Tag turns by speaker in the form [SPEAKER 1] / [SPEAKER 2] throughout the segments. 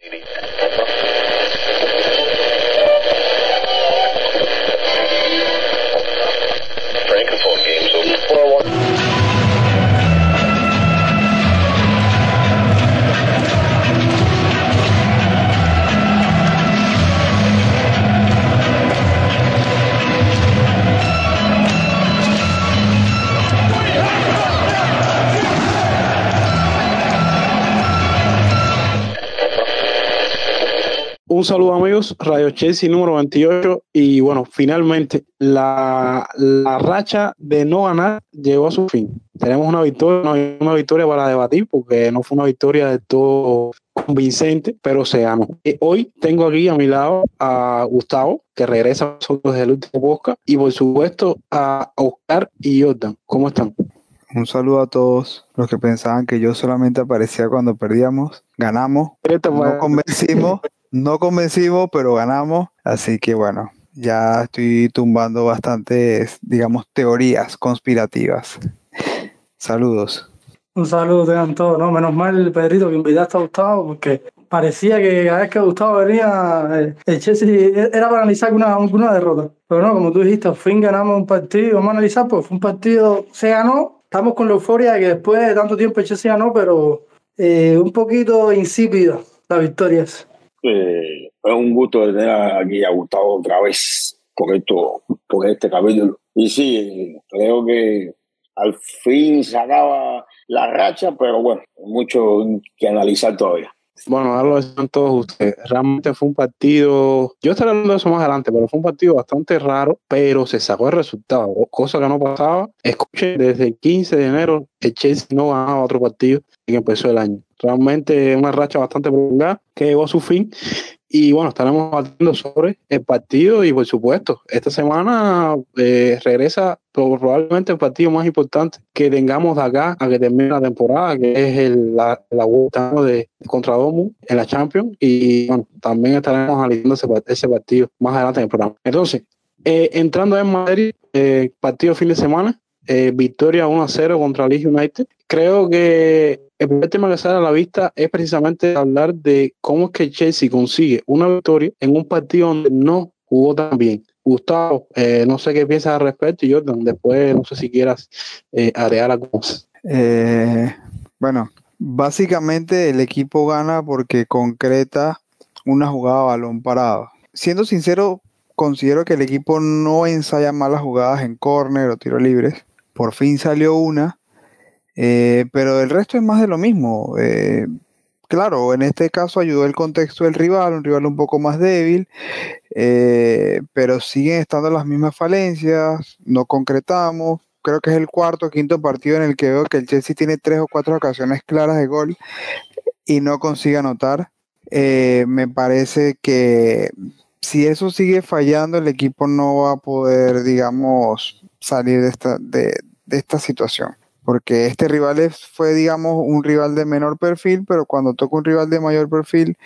[SPEAKER 1] Un amigos, Radio Chelsea número 28 y bueno, finalmente la, racha de no ganar llegó a su fin. Tenemos una victoria, una victoria para debatir porque no fue una victoria de todo convincente, pero se ganó. Y hoy tengo aquí a mi lado a Gustavo, que regresa a nosotros desde el último podcast, y por supuesto a Oscar y Jordan. ¿Cómo están?
[SPEAKER 2] Un saludo a todos los que pensaban que yo solamente aparecía cuando perdíamos. Ganamos, no convencimos no convencimos, pero ganamos. Así que bueno, ya estoy tumbando bastantes, digamos, teorías conspirativas. Saludos.
[SPEAKER 3] Un saludo tengan todos, ¿no? Menos mal, Pedrito, que invitaste a Gustavo, porque parecía que cada vez que Gustavo venía, eh, el Chelsea era para analizar una, una derrota. Pero no, como tú dijiste, al fin ganamos un partido, vamos a analizar, pues fue un partido, se ganó, estamos con la euforia de que después de tanto tiempo el Chelsea ganó, pero eh, un poquito insípida la victoria.
[SPEAKER 4] Es un gusto tener aquí a Gustavo otra vez por, esto, por este capítulo. Y sí, creo que al fin se acaba la racha, pero bueno, mucho que analizar todavía.
[SPEAKER 1] Bueno, ahora lo decían todos ustedes. Realmente fue un partido, yo estaré hablando de eso más adelante, pero fue un partido bastante raro, pero se sacó el resultado, cosa que no pasaba. Escuche, desde el 15 de enero el Chelsea no ganaba otro partido que empezó el año. Realmente una racha bastante prolongada que llegó a su fin y bueno, estaremos hablando sobre el partido y por supuesto, esta semana eh, regresa probablemente el partido más importante que tengamos de acá a que termine la temporada, que es el, la, la vuelta de contra Domu en la Champions. Y bueno, también estaremos analizando ese, ese partido más adelante en el programa. Entonces, eh, entrando en Madrid, eh, partido fin de semana, eh, victoria 1 a 0 contra Leeds United. Creo que el primer tema que sale a la vista es precisamente hablar de cómo es que Chelsea consigue una victoria en un partido donde no jugó tan bien. Gustavo, eh, no sé qué piensas al respecto y Jordan, después no sé si quieras eh, agregar algo
[SPEAKER 2] eh, bueno, básicamente el equipo gana porque concreta una jugada a balón parado. Siendo sincero, considero que el equipo no ensaya malas jugadas en córner o tiro libres por fin salió una, eh, pero el resto es más de lo mismo. Eh, claro, en este caso ayudó el contexto del rival, un rival un poco más débil, eh, pero siguen estando las mismas falencias, no concretamos. Creo que es el cuarto o quinto partido en el que veo que el Chelsea tiene tres o cuatro ocasiones claras de gol y no consigue anotar. me parece que si eso sigue fallando, el equipo no va a poder, digamos, salir de esta, de esta situación. Porque este rival fue, digamos, un rival de menor perfil, pero cuando toca un rival de mayor perfil,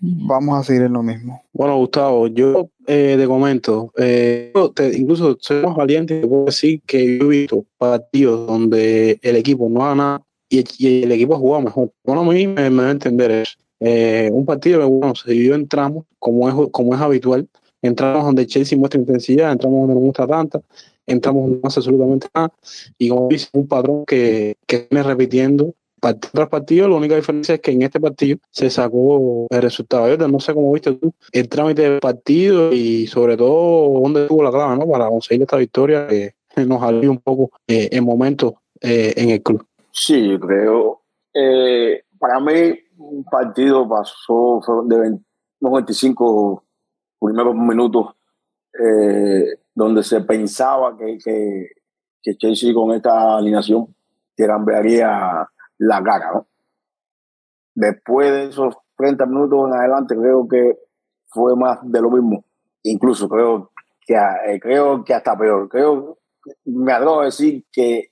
[SPEAKER 2] vamos a seguir en lo mismo.
[SPEAKER 1] Bueno, Gustavo, yo eh, te comento, eh, incluso soy más valiente y puedo decir que yo he visto partidos donde el equipo no gana y, y el equipo ha jugado mejor. Bueno, a mí me, me a entender eso. Eh, un partido que bueno, se dividió en tramos, como es, como es habitual. Entramos donde Chelsea muestra intensidad, entramos donde no muestra tanta, entramos hace absolutamente nada. Y como dice, un patrón que, que viene repitiendo partido tras partido. La única diferencia es que en este partido se sacó el resultado. Yo no sé cómo viste tú el trámite del partido y sobre todo dónde tuvo la clave ¿no? para conseguir esta victoria que nos alivió un poco eh, en momentos eh, en el club.
[SPEAKER 4] Sí, yo creo. Eh, para mí, un partido pasó de 95 primeros minutos eh, donde se pensaba que, que, Chelsea con esta alineación cambiaría la cara. Después de esos 30 minutos en adelante, creo que fue más de lo mismo. Incluso creo que, eh, creo que hasta peor. Creo, me atrevo a decir que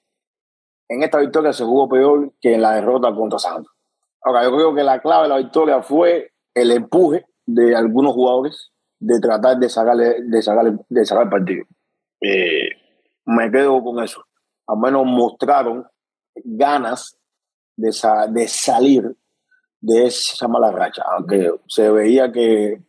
[SPEAKER 4] en esta victoria se jugó peor que en la derrota contra Santos. Ahora, yo creo que la clave de la victoria fue el empuje de algunos jugadores de tratar de sacarle, de sacarle, de sacar el partido. Eh, me quedo con eso. Al menos mostraron ganas de, de salir de esa mala racha, aunque se veía que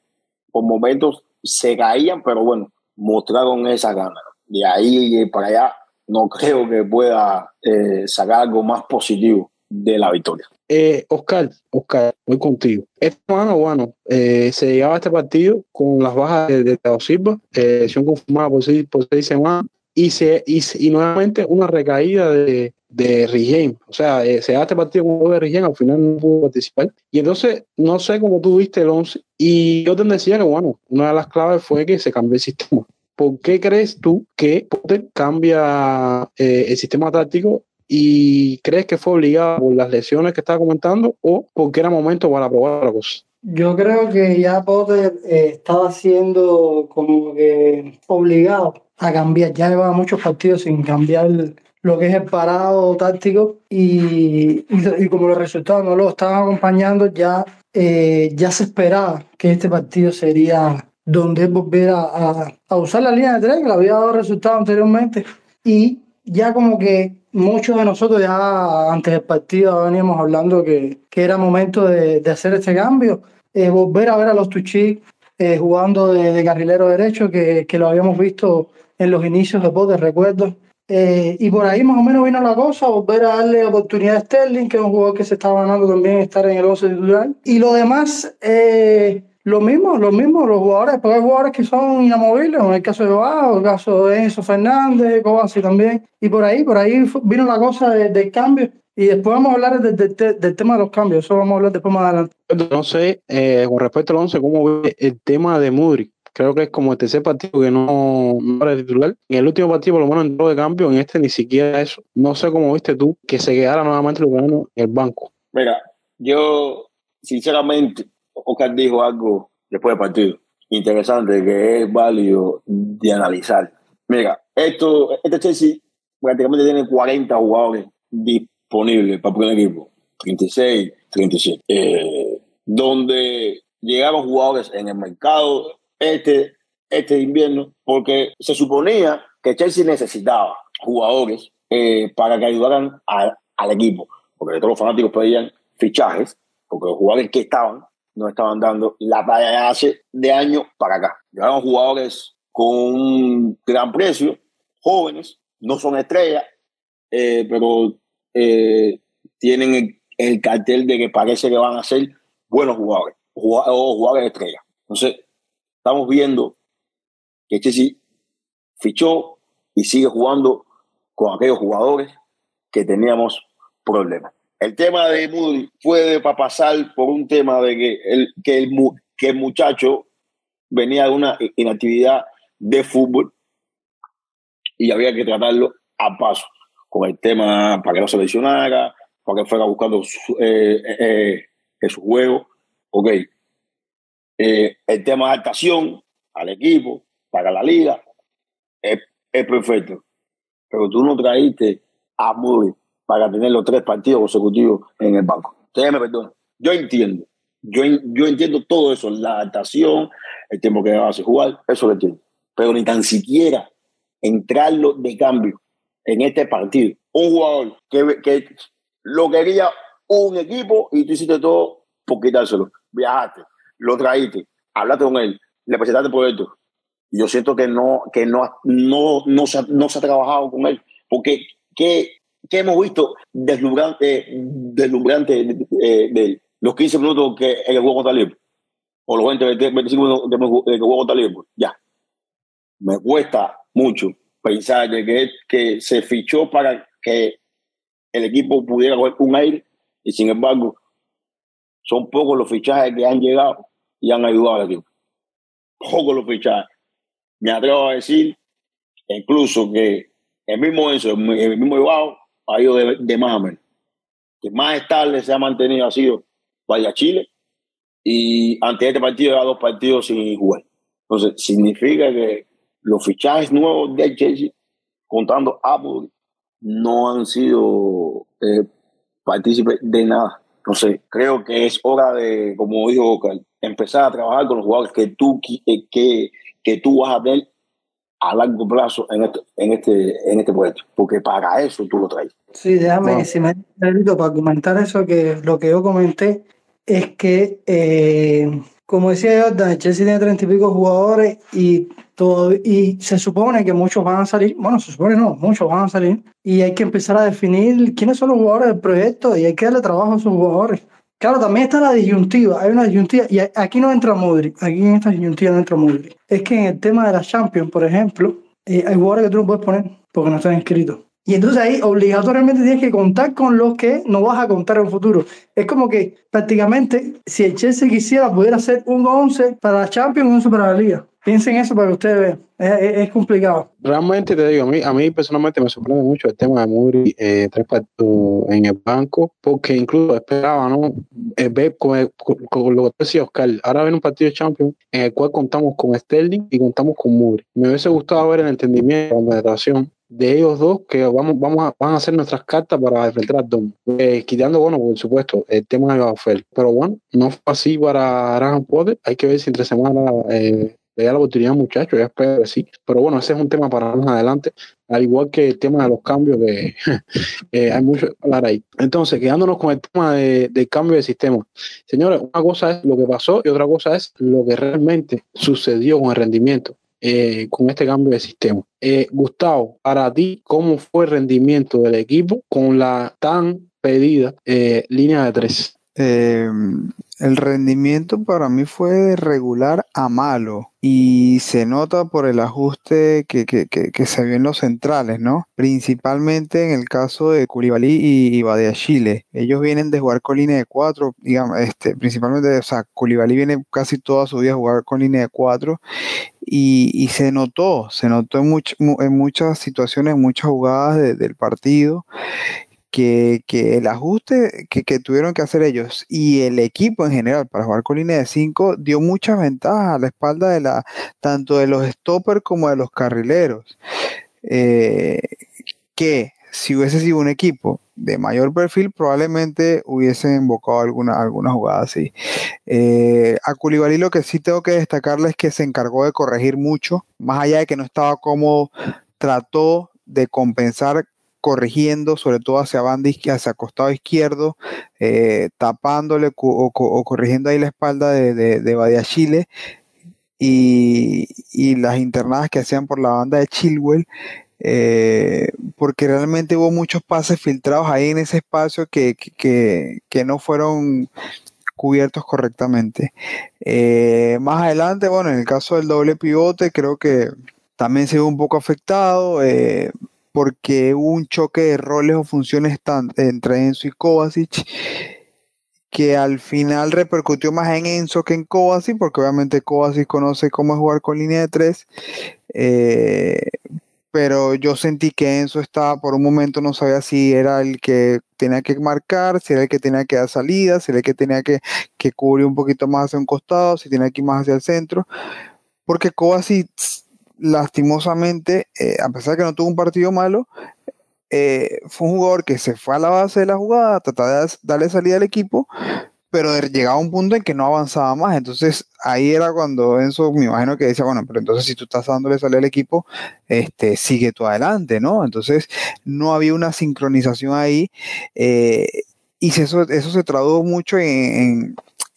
[SPEAKER 4] por momentos se caían, pero bueno, mostraron esa gana. De ahí para allá no creo que pueda eh, sacar algo más positivo de la victoria.
[SPEAKER 1] Eh, Oscar, Oscar, voy contigo. Esta semana, bueno, eh, se llegaba a este partido con las bajas de, de Teo Silva, eh, confirmada por seis, por seis semanas, y, se, y, y nuevamente una recaída de, de Rigen. O sea, eh, se da este partido con de Rigen, al final no pudo participar. Y entonces, no sé cómo tú viste el 11. Y yo te decía que, bueno, una de las claves fue que se cambió el sistema. ¿Por qué crees tú que Potter cambia eh, el sistema táctico y crees que fue obligado por las lesiones que estaba comentando o porque era momento para probar la cosa?
[SPEAKER 3] Yo creo que ya Potter eh, estaba siendo como que obligado a cambiar. Ya llevaba muchos partidos sin cambiar lo que es el parado táctico y, y, como los resultados no lo estaban acompañando, ya, eh, ya se esperaba que este partido sería donde él volviera a, a, usar la línea de tres, que le había dado resultados anteriormente, y ya como que muchos de nosotros ya antes del partido veníamos hablando que, que era momento de, de hacer este cambio, eh, volver a ver a los Tuchis eh, jugando de, de, carrilero derecho, que, que lo habíamos visto en los inicios de Potter, recuerdo, eh, y por ahí más o menos vino la cosa, volver a darle oportunidad a Sterling, que es un jugador que se estaba ganando también estar en el 11 titular. Y lo demás, eh, lo mismo, lo mismo, los jugadores, porque hay jugadores que son inamovibles, en el caso de Joao, en el caso de Enzo Fernández, Kovacic también. Y por ahí, por ahí vino la cosa del de cambio. Y después vamos a hablar del, del, del, tema de los cambios, eso vamos a hablar después más adelante.
[SPEAKER 1] No sé, eh, con respecto al 11, ¿cómo ve el tema de Mudrik? creo que es como el tercer partido que no, no era titular. En el último partido por lo menos entró de cambio, en este ni siquiera eso. No sé cómo viste tú que se quedara nuevamente Lugano en el banco.
[SPEAKER 4] Mira, yo sinceramente, Oscar dijo algo después del partido interesante que es válido de analizar. Mira, esto, este Chelsea prácticamente tiene 40 jugadores disponibles para primer equipo. 36, 37. Eh, donde llegaron jugadores en el mercado este, este invierno, porque se suponía que Chelsea necesitaba jugadores eh, para que ayudaran al equipo, porque todos los fanáticos pedían fichajes, porque los jugadores que estaban no estaban dando la talla hace de años para acá. Llegaron jugadores con un gran precio, jóvenes, no son estrellas, eh, pero eh, tienen el, el, cartel de que parece que van a ser buenos jugadores, jugadores, jugadores estrellas. Entonces, estamos viendo que Chelsea fichó y sigue jugando con aquellos jugadores que teníamos problemas. El tema de Moody fue para pasar por un tema de que el, que el, que el muchacho venía de una inactividad de fútbol y había que tratarlo a paso con el tema para que no se lesionara, para que fuera buscando su, eh, eh, eh, juego. Ok, el tema de adaptación al equipo, para la liga, es, es perfecto. Pero tú no traíste a Murray para tener los tres partidos consecutivos en el banco. Ustedes me perdonan. Yo entiendo. Yo, yo entiendo todo eso, la adaptación, el tiempo que vas a jugar, eso lo entiendo. Pero ni tan siquiera entrarlo de cambio en este partido. Un jugador que, que lo quería un equipo y tú hiciste todo por quitárselo. Viajaste, lo traíste, hablaste con él, le presentaste proyecto. Y yo siento que no, que no, no, no, se, no se ha trabajado con él. Porque, ¿qué, qué hemos visto deslumbrante, deslumbrante de, de, los 15 minutos que el juego Liverpool? O los 20, 25 minutos que el juego Liverpool. Ya. Me cuesta mucho pensar que, que se fichó para que el equipo pudiera coger un aire y sin embargo son pocos los fichajes que han llegado y han ayudado al equipo. Pocos los fichajes. Me atrevo a decir incluso que el mismo eso, el mismo Ibao ha ido de, de más a menos. Que más estable se ha mantenido ha sido Vaya Chile y ante este partido lleva dos partidos sin jugar. Entonces, significa que los fichajes nuevos de Chelsea, contando Apple, no han sido eh, partícipes de nada. Entonces, creo que es hora de, como dijo Oscar, empezar a trabajar con los jugadores que tú, que, que tú vas a tener a largo plazo en este, en este, en este proyecto, porque para eso tú lo traes.
[SPEAKER 3] Sí, déjame, wow. si me permito, para comentar eso, que lo que yo comenté, es que, eh, como decía Jordan, el Chelsea tiene treinta y pico jugadores y, todo, y se supone que muchos van a salir, bueno, se supone no, muchos van a salir, y hay que empezar a definir quiénes son los jugadores del proyecto y hay que darle trabajo a esos jugadores. Claro, también está la disyuntiva, hay una disyuntiva, y aquí no entra Modric, aquí en esta disyuntiva no entra Modric. Es que en el tema de la Champions, por ejemplo, eh, hay jugadores que tú no puedes poner porque no están inscritos. Y entonces ahí obligatoriamente tienes que contar con los que no vas a contar en el futuro. Es como que prácticamente si el Chelsea quisiera pudiera hacer un 11 para la Champions y un 11 para la Liga. Piensen eso para que ustedes vean. Es, es, complicado.
[SPEAKER 1] Realmente te digo, a mí, a mí personalmente me sorprende mucho el tema de Muri eh, tres partidos en el banco, porque incluso esperaba, ¿no? Eh, ver con, con, lo que decía Oscar, ahora ven un partido de Champions en el cual contamos con Sterling y contamos con Muri. Me hubiese gustado ver el entendimiento, la meditación de ellos dos que vamos, vamos a, van a hacer nuestras cartas para enfrentar a Dom. Eh, quitando, bueno, por supuesto, el tema de Bafel. Pero bueno, no fue así para Graham Potter. Hay que ver si entre semana eh, le da la oportunidad, muchachos. Ya espero que sí. Pero bueno, ese es un tema para más adelante. Al igual que el tema de los cambios, que eh, hay mucho que hablar ahí. Entonces, quedándonos con el tema de, del cambio de sistema. Señores, una cosa es lo que pasó y otra cosa es lo que realmente sucedió con el rendimiento. Eh, con este cambio de sistema. Eh, Gustavo, para ti, ¿cómo fue el rendimiento del equipo con la tan pedida línea de tres?
[SPEAKER 2] El rendimiento para mí fue de regular a malo y se nota por el ajuste que, que, que, se vio en los centrales, ¿no? Principalmente en el caso de Curibali y, y Chile. Ellos vienen de jugar con línea de cuatro, digamos, este, principalmente, o sea, Curibali viene casi toda su vida a jugar con línea de cuatro y, y se notó, se notó en, en muchas situaciones, en muchas jugadas del partido que, el ajuste que, tuvieron que hacer ellos y el equipo en general para jugar con línea de 5 dio muchas ventajas a la espalda de la tanto de los stoppers como de los carrileros. Eh, que si hubiese sido un equipo de mayor perfil, probablemente hubiesen invocado alguna, jugada así. Eh, a Culibalí lo que sí tengo que destacarle es que se encargó de corregir mucho, más allá de que no estaba cómodo, trató de compensar corrigiendo, sobre todo hacia banda hacia costado izquierdo, eh, tapándole o, corrigiendo ahí la espalda de, de, Badia Chile y, las internadas que hacían por la banda de Chilwell. Eh, porque realmente hubo muchos pases filtrados ahí en ese espacio que, que, no fueron cubiertos correctamente. Eh, más adelante, bueno, en el caso del doble pivote, creo que también se ve un poco afectado porque hubo un choque de roles o funciones entre Enzo y Kovacic que al final repercutió más en Enzo que en Kovacic, porque obviamente Kovacic conoce cómo jugar con línea de tres, eh, pero yo sentí que Enzo estaba por un momento, no sabía si era el que tenía que marcar, si era el que tenía que dar salida, si era el que tenía que, que cubrir un poquito más hacia un costado, si tenía que ir más hacia el centro, porque Kovacic lastimosamente, eh, a pesar de que no tuvo un partido malo, eh, fue un jugador que se fue a la base de la jugada, trataba de darle salida al equipo, pero llegaba a un punto en que no avanzaba más. Entonces ahí era cuando Enzo, me imagino que decía, bueno, pero entonces si tú estás dándole salida al equipo, este, sigue tú adelante, ¿no? Entonces no había una sincronización ahí eh, y eso, eso se tradujo mucho en,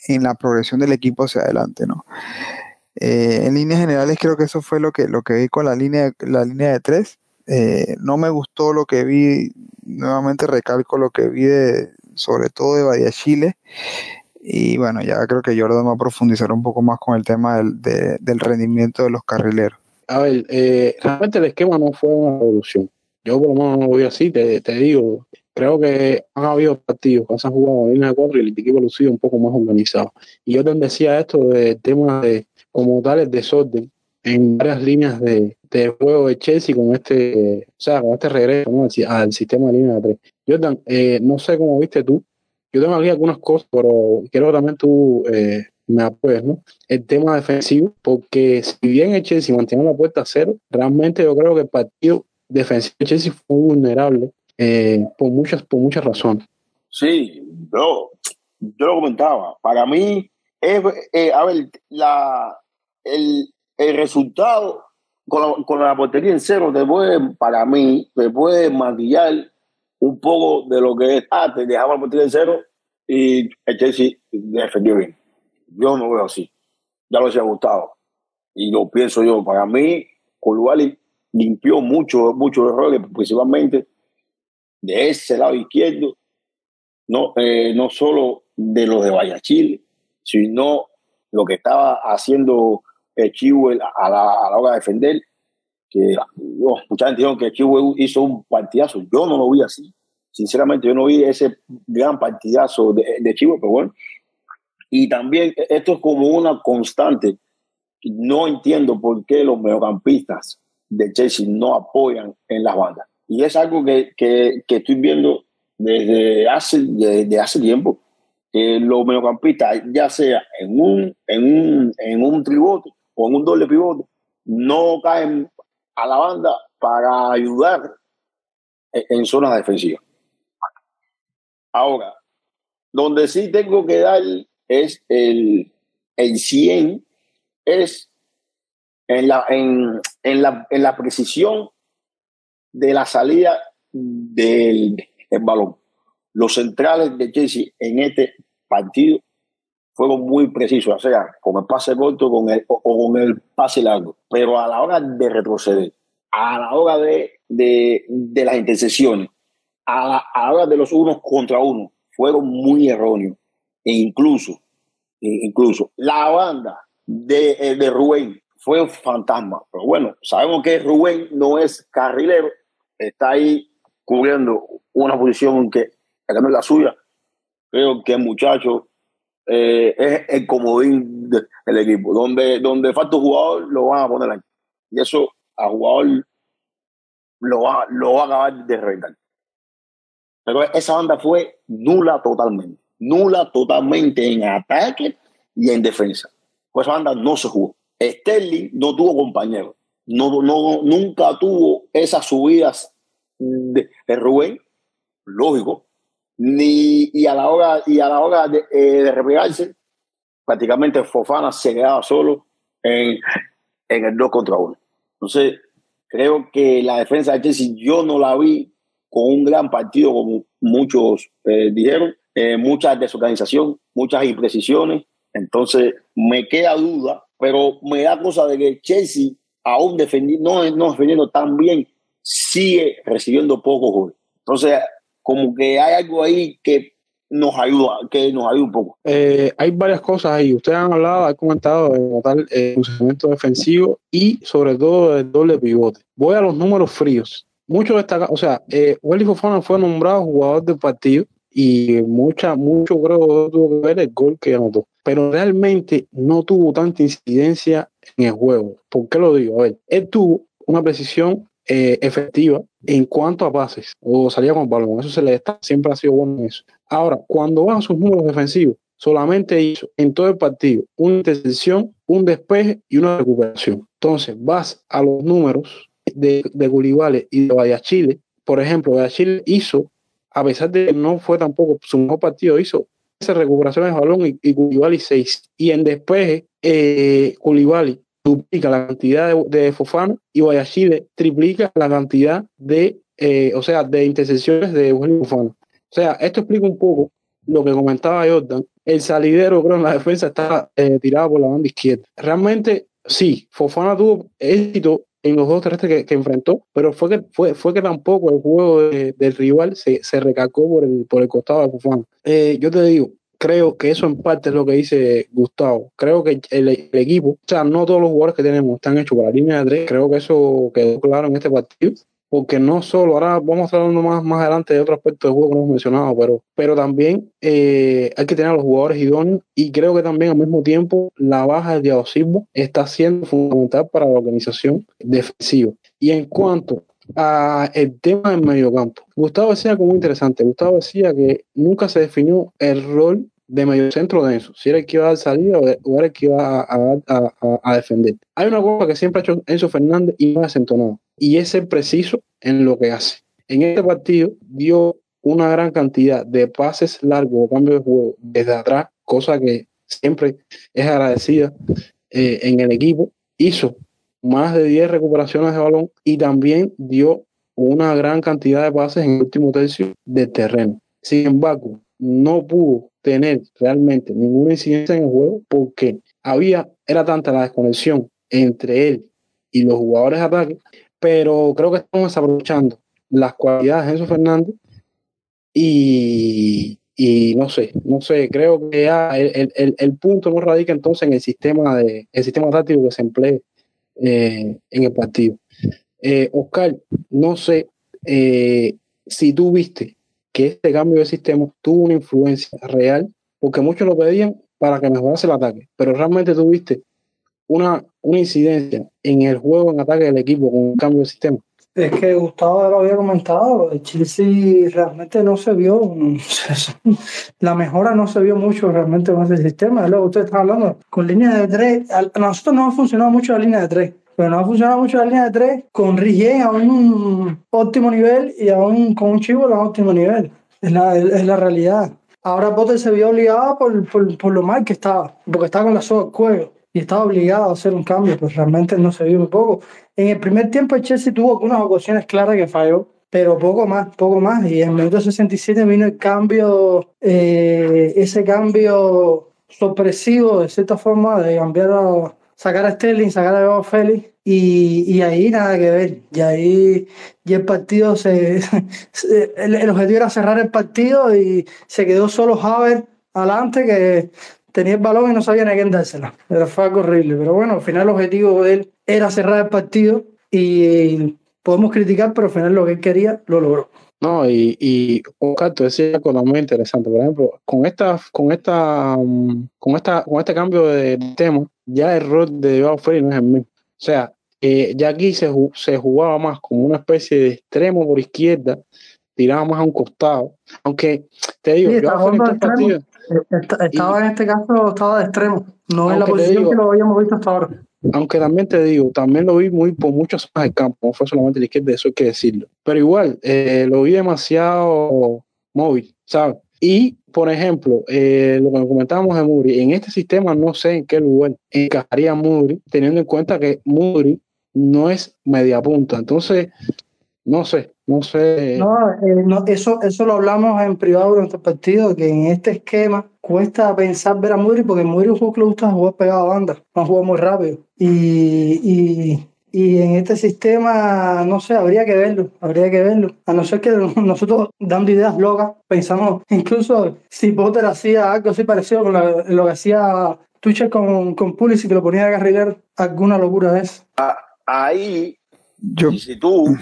[SPEAKER 2] en la progresión del equipo hacia adelante, ¿no? Eh, en líneas generales creo que eso fue lo que, lo que vi con la línea, la línea de tres. Eh, no me gustó lo que vi, nuevamente recalco lo que vi de, sobre todo de Bahía Chile. Y bueno, ya creo que Jordan va a profundizar un poco más con el tema del, del rendimiento de los carrileros.
[SPEAKER 1] A ver, eh, realmente el esquema no fue una revolución. Yo por lo menos no lo vi así, te, te digo, creo que han habido partidos que han jugado en línea de cuatro y el equipo lucido un poco más organizado. Y yo te decía esto del tema de como tal el desorden en varias líneas de, de juego de Chelsea con este, o sea, con este regreso al, sistema de línea de tres. Jordan, eh, no sé cómo viste tú. Yo tengo aquí algunas cosas, pero quiero que también tú eh, me apoyes, ¿no? El tema defensivo, porque si bien el Chelsea mantiene la puerta a cero, realmente yo creo que el partido defensivo de Chelsea fue vulnerable eh, por, muchas, por muchas razones.
[SPEAKER 4] Sí, yo, yo lo comentaba. Para mí, es, a ver, la, el, el resultado con la, con la portería en cero te para mí, te puede maquillar un poco de lo que es, ah, te dejaba la portería en cero y el Chelsea defendió bien. Yo no veo así. Ya lo ha gustado. Y lo pienso yo. Para mí, Koulibaly limpió muchos muchos errores, principalmente de ese lado izquierdo, no, eh, no solo de los de Guayaquil, sino lo que estaba haciendo Chihuel a la, a la hora de defender, que oh, mucha gente dijo que Chihuel hizo un partidazo, yo no lo vi así, sinceramente yo no vi ese gran partidazo de, de Chihuel, pero bueno, y también esto es como una constante, no entiendo por qué los mediocampistas de Chelsea no apoyan en las bandas. Y es algo que, que, que estoy viendo desde hace, desde hace tiempo. Que los mediocampistas, ya sea en un, en un, en un tribote o en un doble pivote, no caen a la banda para ayudar en, en zonas defensivas. Ahora, donde sí tengo que dar es el, el 100, es en la, en, en, la, en la precisión de la salida del balón. Los centrales de Chelsea en este partido fueron muy precisos, o sea, con el pase corto con el, o, con el pase largo. Pero a la hora de retroceder, a la hora de, de, de las la, a la hora de los unos contra uno, fueron muy erróneos. E incluso, e incluso la banda de, eh, de Rubén fue un fantasma. Pero bueno, sabemos que Rubén no es carrilero, está ahí cubriendo una posición que, que no es la suya. Creo que el muchacho eh, es el comodín de- del equipo. Donde, donde falta un jugador, lo van a poner ahí. Y eso a jugador lo va, lo va a acabar de reventar. Pero esa banda fue nula totalmente. Nula totalmente en ataque y en defensa. Pues esa banda no se jugó. Sterling no tuvo compañero. No, no, nunca tuvo esas subidas de Rubén, lógico, ni y a la hora y a la hora de, eh, prácticamente Fofana se quedaba solo en, en el 2 contra 1. Entonces, creo que la defensa de Chelsea yo no la vi con un gran partido, como muchos eh, dijeron, eh, mucha desorganización, muchas imprecisiones. Entonces, me queda duda, pero me da cosa de que Chelsea, aún defendiendo, no, no defendiendo tan bien, sigue recibiendo pocos goles. Entonces, como que hay algo ahí que nos ayuda, que nos ayuda un poco.
[SPEAKER 1] Eh, hay varias cosas ahí. Ustedes han hablado, han comentado de tal eh, funcionamiento defensivo y sobre todo del doble pivote. Voy a los números fríos. Mucho destaca, o sea, eh, Fofana fue nombrado jugador del partido y mucha, mucho creo tuvo que ver el gol que anotó. Pero realmente no tuvo tanta incidencia en el juego. ¿Por qué lo digo? A ver, él tuvo una precisión eh, efectiva en cuanto a pases o salía con balón. Eso se le está, siempre ha sido bueno en eso. Ahora, cuando van sus números defensivos, solamente hizo en todo el partido una intercepción, un despeje y una recuperación. Entonces, vas a los números de, de Gulibale y de Guayaquil. Por ejemplo, Guayaquil hizo, a pesar de que no fue tampoco su mejor partido, hizo esa recuperación de balón y, y Koulibaly 6. Y en despeje, eh, duplica la cantidad de, de Fofana y Guayaquil triplica la cantidad de, eh, o sea, de intercepciones de Eugenio Fofana. O sea, esto explica un poco lo que comentaba Jordan. El salidero, creo, en la defensa está eh, tirado por la banda izquierda. Realmente, sí, Fofana tuvo éxito en los dos terrestres que, enfrentó, pero fue que, fue, fue que tampoco el juego de, del rival se, se recalcó por el, por el costado de Fofana. Eh, yo te digo, creo que eso en parte es lo que dice Gustavo. Creo que el, el, equipo, o sea, no todos los jugadores que tenemos están hechos para la línea de tres. Creo que eso quedó claro en este partido. Porque no solo, ahora vamos a hablando más, más adelante de otro aspecto del juego que no hemos mencionado, pero, pero también eh, hay que tener a los jugadores idóneos y creo que también al mismo tiempo la baja de Silva está siendo fundamental para la organización defensiva. Y en cuanto a el tema del mediocampo. Gustavo decía muy interesante. Gustavo decía que nunca se definió el rol de mediocentro denso, si era el que iba a dar salida o era el que iba a, a, a, a, defender. Hay una cosa que siempre ha hecho Enzo Fernández y no ha desentonado, y es ser preciso en lo que hace. En este partido dio una gran cantidad de pases largos o cambios de juego desde atrás, cosa que siempre es agradecida eh, en el equipo. Hizo más de 10 recuperaciones de balón y también dio una gran cantidad de pases en el último tercio del terreno. Sin embargo, no pudo tener realmente ninguna incidencia en el juego porque había, era tanta la desconexión entre él y los jugadores de ataque, pero creo que estamos aprovechando las cualidades de Enzo Fernández y, y no sé, no sé, creo que ya el, el, el, punto no radica entonces en el sistema de el sistema táctico que se emplee eh, en el partido. Eh, Oscar, no sé eh, si tú viste que este cambio de sistema tuvo una influencia real, porque muchos lo pedían para que mejorase el ataque, pero realmente tuviste una, una incidencia en el juego en ataque del equipo con un cambio de sistema.
[SPEAKER 3] Es que Gustavo lo había comentado, el Chelsea realmente no se vio, la mejora no se vio mucho realmente con ese sistema, lo que usted está hablando, con línea de tres, a nosotros no ha funcionado mucho la línea de tres, pero no ha funcionado mucho la línea de tres con Rigien a un óptimo nivel y aún con un Chivo a un óptimo nivel, es la, es la realidad. Ahora Potter se vio obligado por, por, por, lo mal que estaba, porque estaba con la soga al cuello y estaba obligado a hacer un cambio, pero realmente no se vio un poco. En el primer tiempo el Chelsea tuvo algunas ocasiones claras que falló, pero poco más, poco más. Y en el minuto 67 vino el cambio, eh, ese cambio sorpresivo, de cierta forma, de cambiar a, sacar a Sterling, sacar a Joao Félix, y, y, ahí nada que ver. Y ahí y el partido, se, el, el, objetivo era cerrar el partido y se quedó solo Haver adelante, que tenía el balón y no sabía ni a quién dársela. Era, fue algo horrible. Pero bueno, al final el objetivo de él era cerrar el partido y podemos criticar, pero al final lo que él quería lo logró.
[SPEAKER 1] No, y, y Oscar, tú decías algo muy interesante. Por ejemplo, con esta, con esta, con esta, con este cambio de tema, ya el rol de Joao Félix no es el mismo. O sea, eh, ya aquí se, se jugaba más como una especie de extremo por izquierda, tiraba más a un costado. Aunque te digo,
[SPEAKER 3] Sí,
[SPEAKER 1] Joao Félix en
[SPEAKER 3] jugando Estaba en este caso, estaba de extremo, no en la posición
[SPEAKER 1] digo-
[SPEAKER 3] que lo habíamos visto hasta ahora.
[SPEAKER 1] aunque también te digo, también lo vi muy por muchas zonas del campo, no fue solamente la izquierda, eso hay que decirlo. Pero igual, eh, lo vi demasiado móvil, ¿sabes? Y, por ejemplo, eh, lo que comentábamos de Muri, en este sistema no sé en qué lugar encajaría Muri, teniendo en cuenta que Muri no es media punta. Entonces, no sé, no sé.
[SPEAKER 3] No, eh, no, eso, eso lo hablamos en privado durante el partido, que en este esquema cuesta pensar ver a Mudri, porque Mudri es un juego que le gusta jugar pegado a banda, no juega muy rápido. Y, y, y en este sistema, no sé, habría que verlo, habría que verlo. A no ser que nosotros, dando ideas locas, pensamos, incluso si Potter hacía algo así parecido con lo, lo que hacía Tuchel con, con Pulisic, que lo ponía a carrilar, alguna locura de eso.
[SPEAKER 4] Ahí,
[SPEAKER 2] Yo,
[SPEAKER 4] y si tú,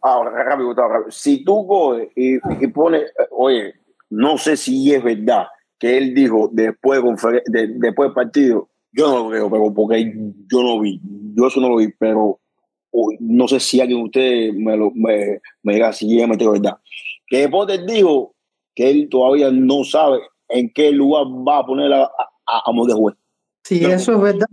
[SPEAKER 4] ahora, rápido, si tú coges y, y pones, oye, no sé si es verdad que él dijo después, de después del partido, yo no lo creo, pero porque yo no vi, yo eso no lo vi, pero uy, no sé si alguien de ustedes me, lo, me, me diga si es verdad. Que Potter dijo que él todavía no sabe en qué lugar va a poner a, a, a Montejuez.
[SPEAKER 3] Si
[SPEAKER 4] No.
[SPEAKER 3] eso es verdad,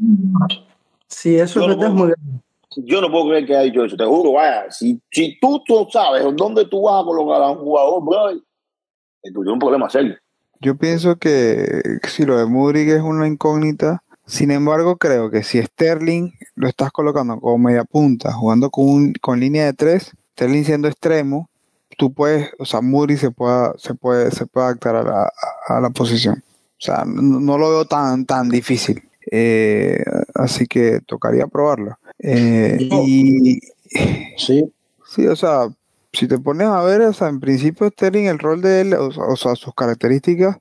[SPEAKER 3] si eso
[SPEAKER 4] Yo
[SPEAKER 3] es
[SPEAKER 4] no
[SPEAKER 3] verdad, es muy bien.
[SPEAKER 4] Yo no puedo creer que haya dicho eso, te juro, vaya, si, si tú, tú sabes dónde tú vas a colocar a un jugador, brother, eh, tienes un problema serio.
[SPEAKER 2] yo pienso que si lo de Mudrik es una incógnita, sin embargo, creo que si Sterling lo estás colocando como media punta, jugando con, un- con línea de tres, Sterling siendo extremo, tú puedes, o sea, Mudrik se puede, se puede, se puede adaptar a la, a- la posición. O sea, no, no lo veo tan, tan difícil. Eh, así que tocaría probarlo. Eh,
[SPEAKER 1] Yo-
[SPEAKER 2] y
[SPEAKER 1] Sí,
[SPEAKER 2] Sí, o sea, si te pones a ver, o sea, en principio Sterling, el rol de él, o, sea, o sea, sus características,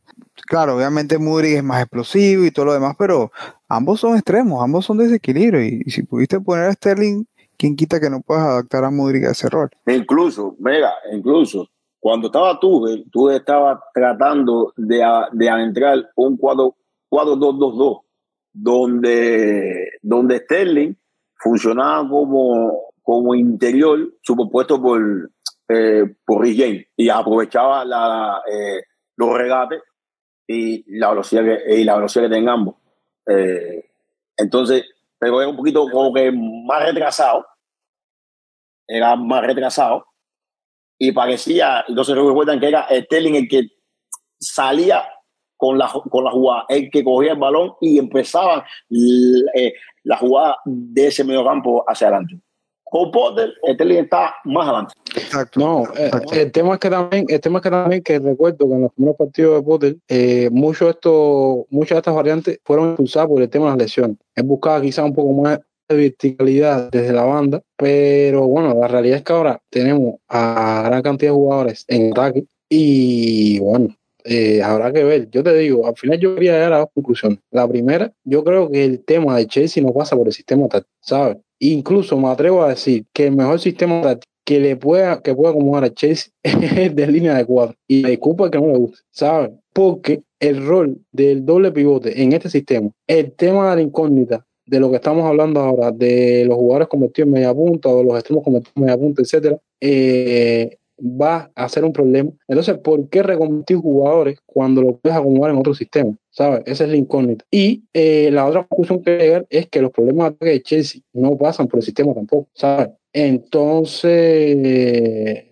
[SPEAKER 2] claro, obviamente Mudrik es más explosivo y todo lo demás, pero ambos son extremos, ambos son desequilibrio, y, y si pudiste poner a Sterling, ¿quién quita que no puedas adaptar a Mudrik a ese rol?
[SPEAKER 4] Incluso, mira, incluso, cuando estaba tú, tú estabas tratando de, de entrar un 4-2-2-2, donde, donde Sterling funcionaba como, como interior, superpuesto por, eh, por Rich James, y aprovechaba la, eh, los regates y la velocidad que, y la velocidad que tengan ambos. Eh, entonces, pero era un poquito como que más retrasado, era más retrasado, y parecía, se recuerdan que era Sterling el que salía con la, con la jugada, el que cogía el balón y empezaba eh, la jugada de ese medio campo hacia adelante. Con Potter, Sterling está más adelante.
[SPEAKER 2] Exacto.
[SPEAKER 1] No, eh, el tema es que también, el tema es que también que recuerdo que en los primeros partidos de Potter, eh, mucho esto, muchas de estas variantes fueron impulsadas por el tema de las lesiones. Él buscaba quizás un poco más de verticalidad desde la banda, pero bueno, la realidad es que ahora tenemos a gran cantidad de jugadores en ataque y bueno, eh, habrá que ver. Yo te digo, al final yo quería llegar a dos conclusiones. La primera, yo creo que el tema de Chelsea no pasa por el sistema táctico, ¿sabes? Incluso me atrevo a decir que el mejor sistema táctico que le pueda, que pueda acomodar a Chelsea es de línea de cuatro. Y me disculpa que no le guste, ¿sabes? Porque el rol del doble pivote en este sistema, el tema de la incógnita de lo que estamos hablando ahora, de los jugadores convertidos en media punta o los extremos convertidos en media punta, etcétera, eh, va a ser un problema. Entonces, ¿por qué reconvertir jugadores cuando lo puedes acomodar en otro sistema? ¿Sabes? Esa es la incógnita. Y eh, la otra conclusión que llegar es que los problemas de ataque de Chelsea no pasan por el sistema tampoco, ¿sabes? Entonces,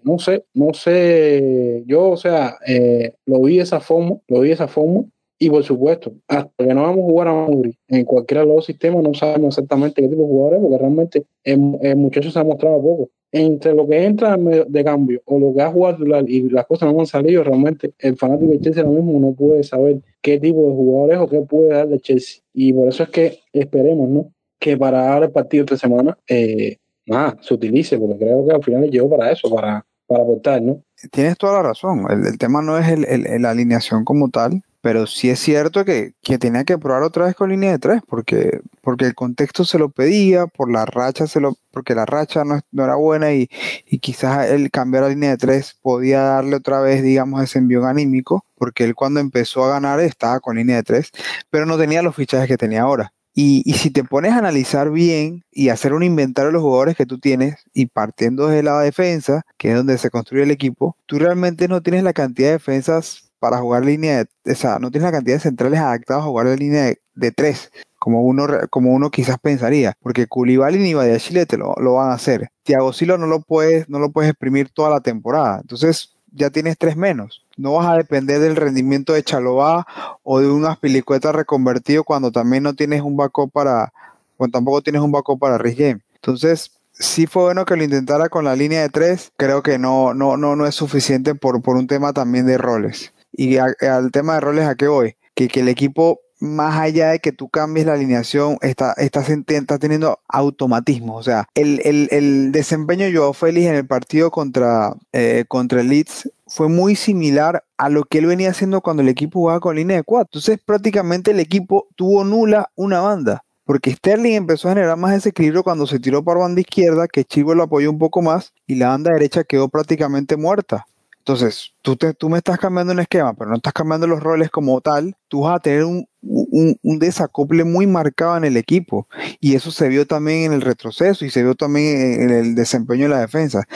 [SPEAKER 1] no sé, no sé, yo, o sea, eh, lo vi esa forma, lo vi esa forma, y por supuesto, hasta que no vamos a jugar a Madrid en cualquiera de los sistemas, no sabemos exactamente qué tipo de jugadores, porque realmente el, el muchacho se ha mostrado poco. Entre lo que entra de cambio o lo que ha jugado y las cosas no han salido, realmente el fanático de Chelsea ahora mismo no puede saber qué tipo de jugadores o qué puede dar de Chelsea. Y por eso es que esperemos, ¿no? Que para dar el partido esta semana, eh, nada, se utilice, porque creo que al final llegó para eso, para, para aportar, ¿no?
[SPEAKER 2] Tienes toda la razón. El, el tema no es el, el, la alineación como tal, pero sí es cierto que, que, tenía que probar otra vez con línea de tres, porque, porque el contexto se lo pedía, por la racha se lo, porque la racha no, era buena y, y, quizás el cambiar a línea de tres podía darle otra vez, digamos, ese envío anímico, porque él cuando empezó a ganar estaba con línea de tres, pero no tenía los fichajes que tenía ahora. Y, y, si te pones a analizar bien y hacer un inventario de los jugadores que tú tienes y partiendo de la defensa, que es donde se construye el equipo, tú realmente no tienes la cantidad de defensas para jugar línea de, o sea, no tienes la cantidad de centrales adaptados a jugar la línea de, tres, como uno, como uno quizás pensaría, porque Koulibaly ni Chile te lo, lo van a hacer. Thiago Silva no lo puedes, no lo puedes exprimir toda la temporada. Entonces, ya tienes tres menos. No vas a depender del rendimiento de Chalobá o de un Aspilicueta reconvertido cuando también no tienes un backup para, cuando tampoco tienes un backup para Rich Game. Entonces, sí fue bueno que lo intentara con la línea de tres. Creo que no, no, no, no es suficiente por, por un tema también de roles. Y al tema de roles, ¿a qué voy? Que, que el equipo más allá de que tú cambies la alineación, está, está, está teniendo automatismo. O sea, el, el, el, desempeño de Joao Félix en el partido contra, eh, contra el Leeds fue muy similar a lo que él venía haciendo cuando el equipo jugaba con línea de cuatro. Entonces, prácticamente el equipo tuvo nula una banda. Porque Sterling empezó a generar más desequilibrio cuando se tiró para banda izquierda, que Chivo lo apoyó un poco más y la banda derecha quedó prácticamente muerta. Entonces, tú, te, tú me estás cambiando un esquema, pero no estás cambiando los roles como tal, tú vas a tener un, un, un, desacople muy marcado en el equipo. Y eso se vio también en el retroceso y se vio también en el desempeño de la defensa.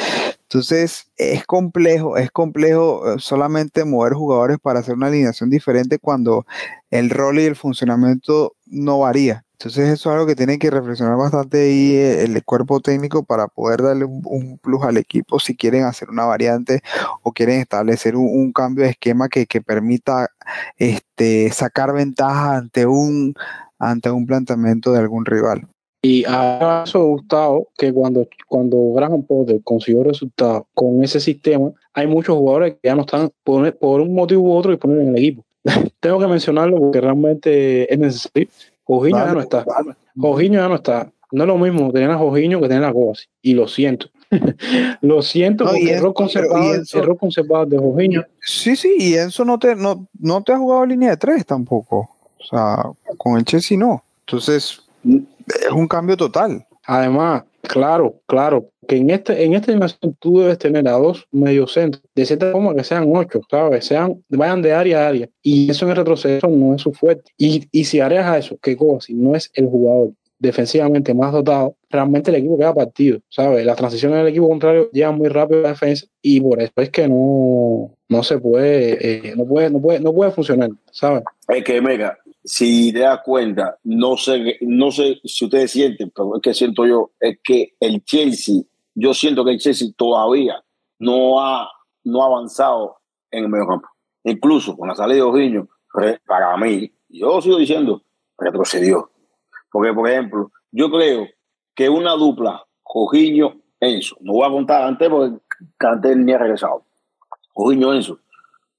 [SPEAKER 2] Entonces, es complejo, es complejo eh, solamente mover jugadores para hacer una alineación diferente cuando el rol y el funcionamiento no varía. Entonces eso es algo que tiene que reflexionar bastante ahí el cuerpo técnico para poder darle un, plus al equipo si quieren hacer una variante o quieren establecer un, cambio de esquema que, permita este, sacar ventaja ante un, ante un planteamiento de algún rival.
[SPEAKER 1] Y a eso que cuando, cuando Graham Potter consiguió resultados con ese sistema, hay muchos jugadores que ya no están por, por un motivo u otro disponibles en el equipo. Tengo que mencionarlo porque realmente es necesario. Jorginho ya no está. Jorginho ya no está. No es lo mismo tener a Jorginho que tener a Kovacic. Y lo siento. lo siento no, porque el error Enzo, error conservador de Jorginho.
[SPEAKER 2] Sí, sí, y Enzo no te, no, no te ha jugado línea de tres tampoco. O sea, con el Chelsea no. Entonces, es un cambio total.
[SPEAKER 1] Además, claro, claro, que en este, en esta animación tú debes tener a dos mediocentros, de cierta forma que sean ocho, ¿sabes? Sean, vayan de área a área. Y eso en el retroceso no es su fuerte. Y, y si harías a eso, que si no es el jugador defensivamente más dotado, realmente el equipo queda partido, ¿sabes? Las transiciones del equipo contrario llegan muy rápido a la defensa y por eso es que no, no se puede, eh, no puede, no puede, no puede funcionar, ¿sabes?
[SPEAKER 4] Es que, mega, si te das cuenta, no sé, no sé si ustedes sienten, pero es que siento yo, es que el Chelsea, yo siento que el Chelsea todavía no ha, no avanzado en el medio campo. Incluso con la salida de Ojiño, para mí, yo sigo diciendo, retrocedió. Porque, por ejemplo, yo creo que una dupla, Jorginho, Enzo, no voy a contar antes porque Canté ni ha regresado. Jorginho Enzo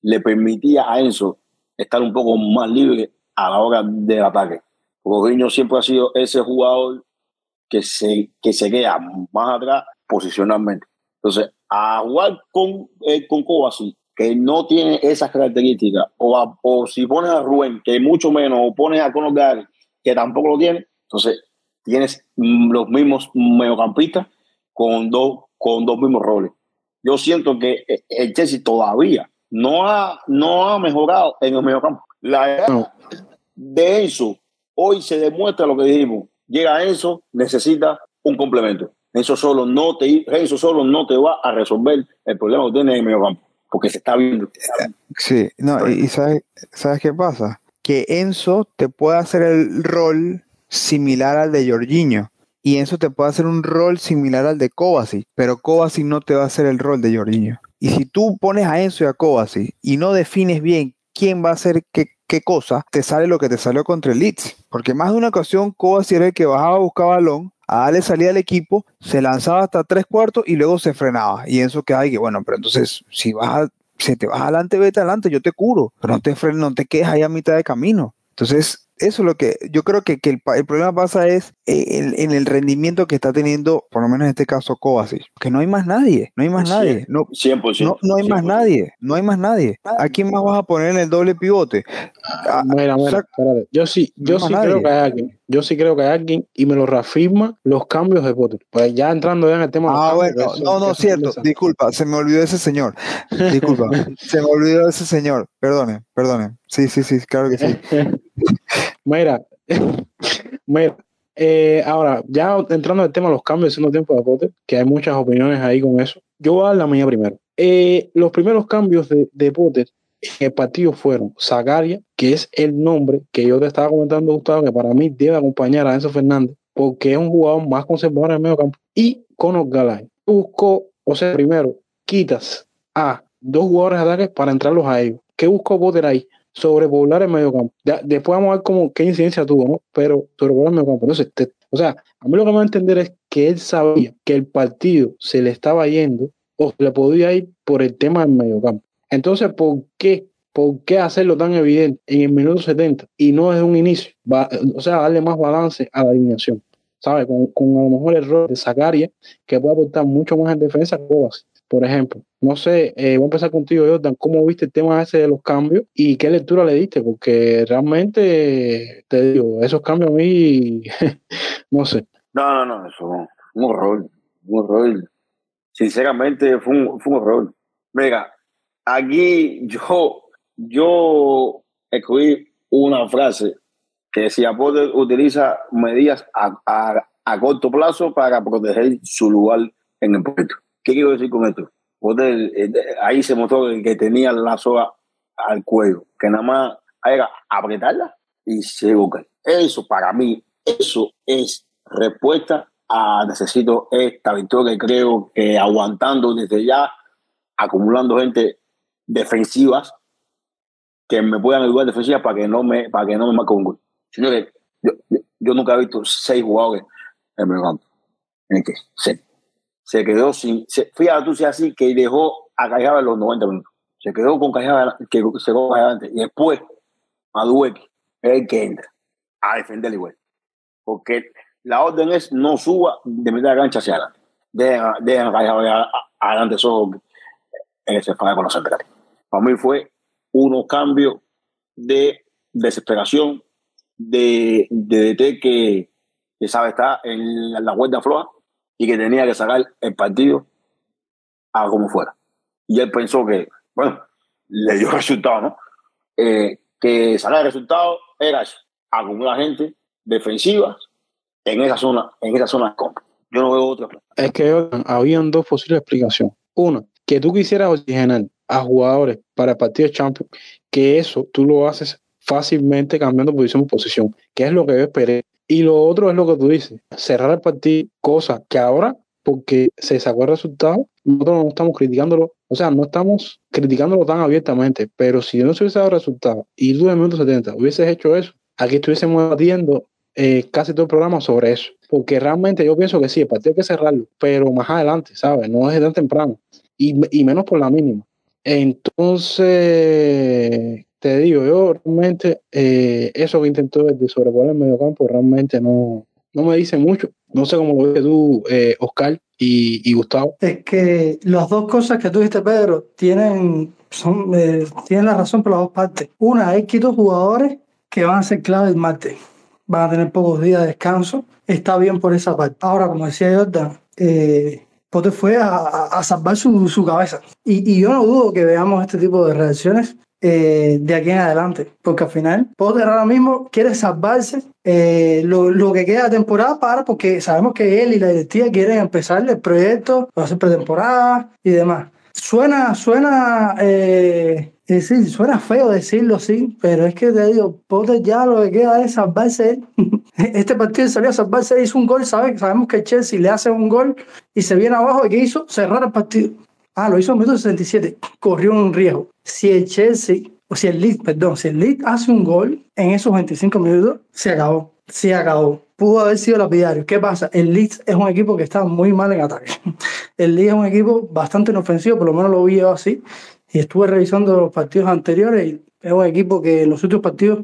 [SPEAKER 4] le permitía a Enzo estar un poco más libre a la hora del ataque. Jorginho siempre ha sido ese jugador que se, que se queda más atrás posicionalmente. Entonces, a jugar con, eh, con Kovacic, que no tiene esas características, o, a- o si pones a Rubén, que mucho menos, o pones a Conor Gallagher, que tampoco lo tiene, entonces tienes mm, los mismos mediocampistas con dos, con dos mismos roles. Yo siento que eh, el Chelsea todavía no ha, no ha mejorado en el mediocampo. La edad
[SPEAKER 1] No.
[SPEAKER 4] De Enzo, hoy se demuestra lo que dijimos. Llega Enzo, necesita un complemento. Enzo solo no te, Enzo solo no te va a resolver el problema que tienes en el mediocampo, porque se está viendo.
[SPEAKER 2] Sí, no, y, y sabes, ¿sabes qué pasa? Que Enzo te puede hacer el rol similar al de Jorginho. Y Enzo te puede hacer un rol similar al de Kovacic, pero Kovacic no te va a hacer el rol de Jorginho. Y si tú pones a Enzo y a Kovacic y no defines bien quién va a hacer qué, qué cosa, te sale lo que te salió contra el Leeds. Porque más de una ocasión Kovacic era el que bajaba a buscar balón, a darle salida al equipo, se lanzaba hasta tres cuartos y luego se frenaba. Y Enzo queda ahí que, bueno, pero entonces si vas a si te vas adelante, vete adelante, yo te curo, pero no te frenes, no te quedes ahí a mitad de camino. Entonces, eso es lo que yo creo que, que el, pa- el problema pasa es eh, en, en el rendimiento que está teniendo, por lo menos en este caso, Kovacic, que no hay más nadie, no hay más nadie, no,
[SPEAKER 4] 100%.
[SPEAKER 2] no, no hay más
[SPEAKER 4] 100%.
[SPEAKER 2] nadie, no hay más nadie. ¿A quién más vas a poner en el doble pivote? Ah,
[SPEAKER 1] Mira, mira,
[SPEAKER 2] sac-
[SPEAKER 1] espérate. Yo sí, yo
[SPEAKER 2] No
[SPEAKER 1] sí creo
[SPEAKER 2] nadie.
[SPEAKER 1] que hay alguien. Yo sí creo que hay alguien y me lo reafirma los cambios de Potter. Pues ya entrando ya en el tema de los
[SPEAKER 2] Ah,
[SPEAKER 1] cambios,
[SPEAKER 2] bueno, no, no, cierto, disculpa, se me olvidó ese señor, disculpa, se me olvidó ese señor, perdone, perdone, sí, sí, sí, claro que sí.
[SPEAKER 1] Mira, mira, eh, ahora, ya entrando en el tema de los cambios, haciendo tiempo de Potter, que hay muchas opiniones ahí con eso. Yo voy a dar la mía primero. Eh, los primeros cambios de, Potter en el partido fueron Zagaria, que es el nombre que yo te estaba comentando, Gustavo, que para mí debe acompañar a Enzo Fernández, porque es un jugador más conservador en el medio campo, y Conor Gallagher. Buscó, o sea, primero, quitas a dos jugadores de ataque para entrarlos a ellos. ¿Qué buscó Potter ahí? Sobrepoblar el medio campo. Ya, después vamos a ver cómo, qué incidencia tuvo, ¿no? Pero sobrepoblar el medio campo. Entonces, o sea, a mí lo que me va a entender es que él sabía que el partido se le estaba yendo o se le podía ir por el tema del medio campo. Entonces, ¿por qué? ¿Por qué hacerlo tan evidente en el minuto 70 y no desde un inicio? O sea, darle más balance a la alineación. ¿Sabes? Con, con a lo mejor el rol de Zacaria, que puede aportar mucho más en defensa Kovacic, por ejemplo. No sé, eh, voy a empezar contigo, Jordan. ¿Cómo viste el tema ese de los cambios y qué lectura le diste? Porque realmente, te digo, esos cambios a mí, no sé.
[SPEAKER 4] No, no, no, eso un horror, un horror. Sinceramente fue un, fue un horror. Mira, aquí yo, yo escribí una frase que decía Potter utiliza medidas a, a- a corto plazo para proteger su lugar en el puesto. ¿Qué quiero decir con esto? Potter, eh, ahí se mostró que- que tenía la soga al cuello, que nada más era apretarla y se busca. Eso para mí, eso es respuesta a necesito esta victoria. Creo que aguantando desde ya, acumulando gente defensivas que me puedan ayudar defensivas para que no me, para que no me marque un gol. Señores, yo, yo, nunca he visto seis jugadores en medio campo. ¿En qué? Se, se quedó sin. Se, fíjate tú si así que dejó a Callejada en los 90 minutos. Se quedó con Callejada, que se quedó antes. Y después, Madueque es el que entra a defender igual. Porque la orden es no suba de mitad de cancha hacia adelante. Dejen, dejen a Callejada a- a- adelante solo en ese falla con los centrales. Para mí fue unos cambios de desesperación, de, de DT que, que sabe estar en la, la vuelta floja y que tenía que sacar el partido a como fuera. Y él pensó que, bueno, le dio resultado, ¿no? Eh, que sacar el resultado era eso, acumular gente defensiva en esa zona, en esa zona de compra. Yo no veo otra.
[SPEAKER 1] Es que habían dos posibles explicaciones. Una, que tú quisieras oxigenar a jugadores para el partido de Champions, que eso tú lo haces fácilmente cambiando posición por posición, que es lo que yo esperé. Y lo otro es lo que tú dices, cerrar el partido, cosa que ahora, porque se sacó el resultado, nosotros no estamos criticándolo, o sea, no estamos criticándolo tan abiertamente, pero si no se hubiese dado el resultado y tú en el minuto 70 hubieses hecho eso, aquí estuviésemos debatiendo eh, casi todo el programa sobre eso. Porque realmente yo pienso que sí, el partido hay que cerrarlo, pero más adelante, ¿sabes? No es tan temprano. y, y menos por la mínima. Entonces, te digo, yo realmente eh, eso que intentó de sobreponer el mediocampo realmente no, no me dice mucho. No sé cómo lo ves tú, eh, Oscar y, y, Gustavo.
[SPEAKER 3] Es que las dos cosas que tú dijiste, Pedro, tienen, son, eh, tienen la razón por las dos partes. Una, hay que dos jugadores que van a ser clave el martes. Van a tener pocos días de descanso. Está bien por esa parte. Ahora, como decía Jordan, eh, Potter fue a, a salvar su, su cabeza. Y, y, yo no dudo que veamos este tipo de reacciones eh, de aquí en adelante, porque al final Potter ahora mismo quiere salvarse eh, lo, que queda de temporada para, porque sabemos que él y la directiva quieren empezar el proyecto, ser pretemporada y demás. Suena, suena, eh, sí, suena feo decirlo, sí, pero es que te digo, Potter ya lo que queda es salvarse. Este partido salió a salvarse, hizo un gol, ¿sabes? Sabemos que Chelsea le hace un gol y se viene abajo y ¿qué hizo? Cerrar el partido. Ah, lo hizo en el minuto 67. Corrió un riesgo. Si el Chelsea, o si el Leeds, perdón, si el Leeds hace un gol en esos 25 minutos, se acabó. Se acabó. Pudo haber sido lapidario. ¿Qué pasa? El Leeds es un equipo que está muy mal en ataque. El Leeds es un equipo bastante inofensivo, por lo menos lo vi yo así. Y estuve revisando los partidos anteriores y es un equipo que en los últimos partidos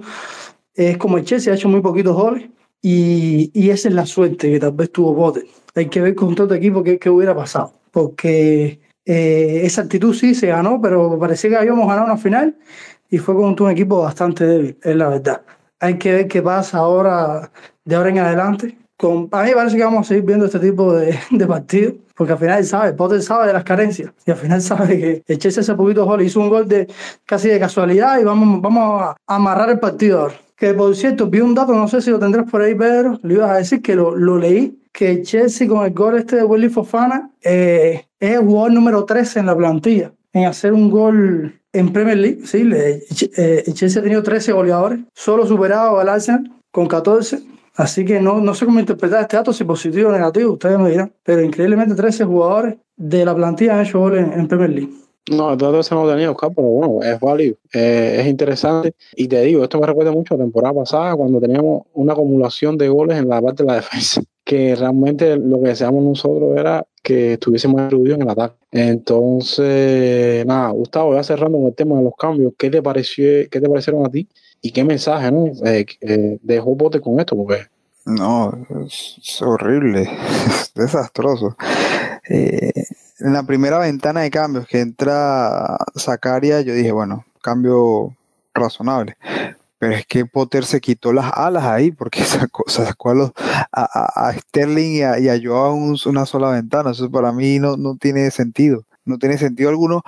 [SPEAKER 3] es como el Chelsea, ha hecho muy poquitos goles. Y, y esa es la suerte que tal vez tuvo Potter. Hay que ver con todo este equipo qué hubiera pasado. Porque eh, esa actitud sí se ganó, pero parecía que habíamos ganado una final y fue con un equipo bastante débil, es la verdad. Hay que ver qué pasa ahora, de ahora en adelante. Con, a mí me parece que vamos a seguir viendo este tipo de, de partidos, porque al final él sabe, Potter sabe de las carencias, y al final sabe que el Chelsea hace poquito gol, hizo un gol de casi de casualidad y vamos, vamos a amarrar el partido ahora. Que por cierto, vi un dato, no sé si lo tendrás por ahí, Pedro, le ibas a decir que lo, lo leí, que Chelsea con el gol este de Willy Fofana eh, es el jugador número 13 en la plantilla en hacer un gol en Premier League. Sí, le, eh, Chelsea ha tenido 13 goleadores, solo superado al Arsenal con 14. Así que no, no sé cómo interpretar este dato, si positivo o negativo, ustedes me dirán. Pero increíblemente 13 jugadores de la plantilla han hecho goles en, Premier League.
[SPEAKER 1] No, el dato ese no tenía Oscar, pero bueno, es válido, eh, es interesante. Y te digo, esto me recuerda mucho a la temporada pasada, cuando teníamos una acumulación de goles en la parte de la defensa, que realmente lo que deseamos nosotros era que estuviésemos erudidos en el ataque. Entonces, nada, Gustavo, ya cerrando con el tema de los cambios, ¿qué te pareció, qué te parecieron a ti? ¿Y qué mensaje no? Eh, eh, dejó Bote con esto? Porque
[SPEAKER 2] no, es, horrible, es desastroso. Eh, en la primera ventana de cambios que entra Zacaria, yo dije, bueno, cambio razonable. Pero es que Potter se quitó las alas ahí porque sacó, sacó a, los, a, a, Sterling y a, y a Joao un, una sola ventana. Eso para mí no, no tiene sentido. No tiene sentido alguno.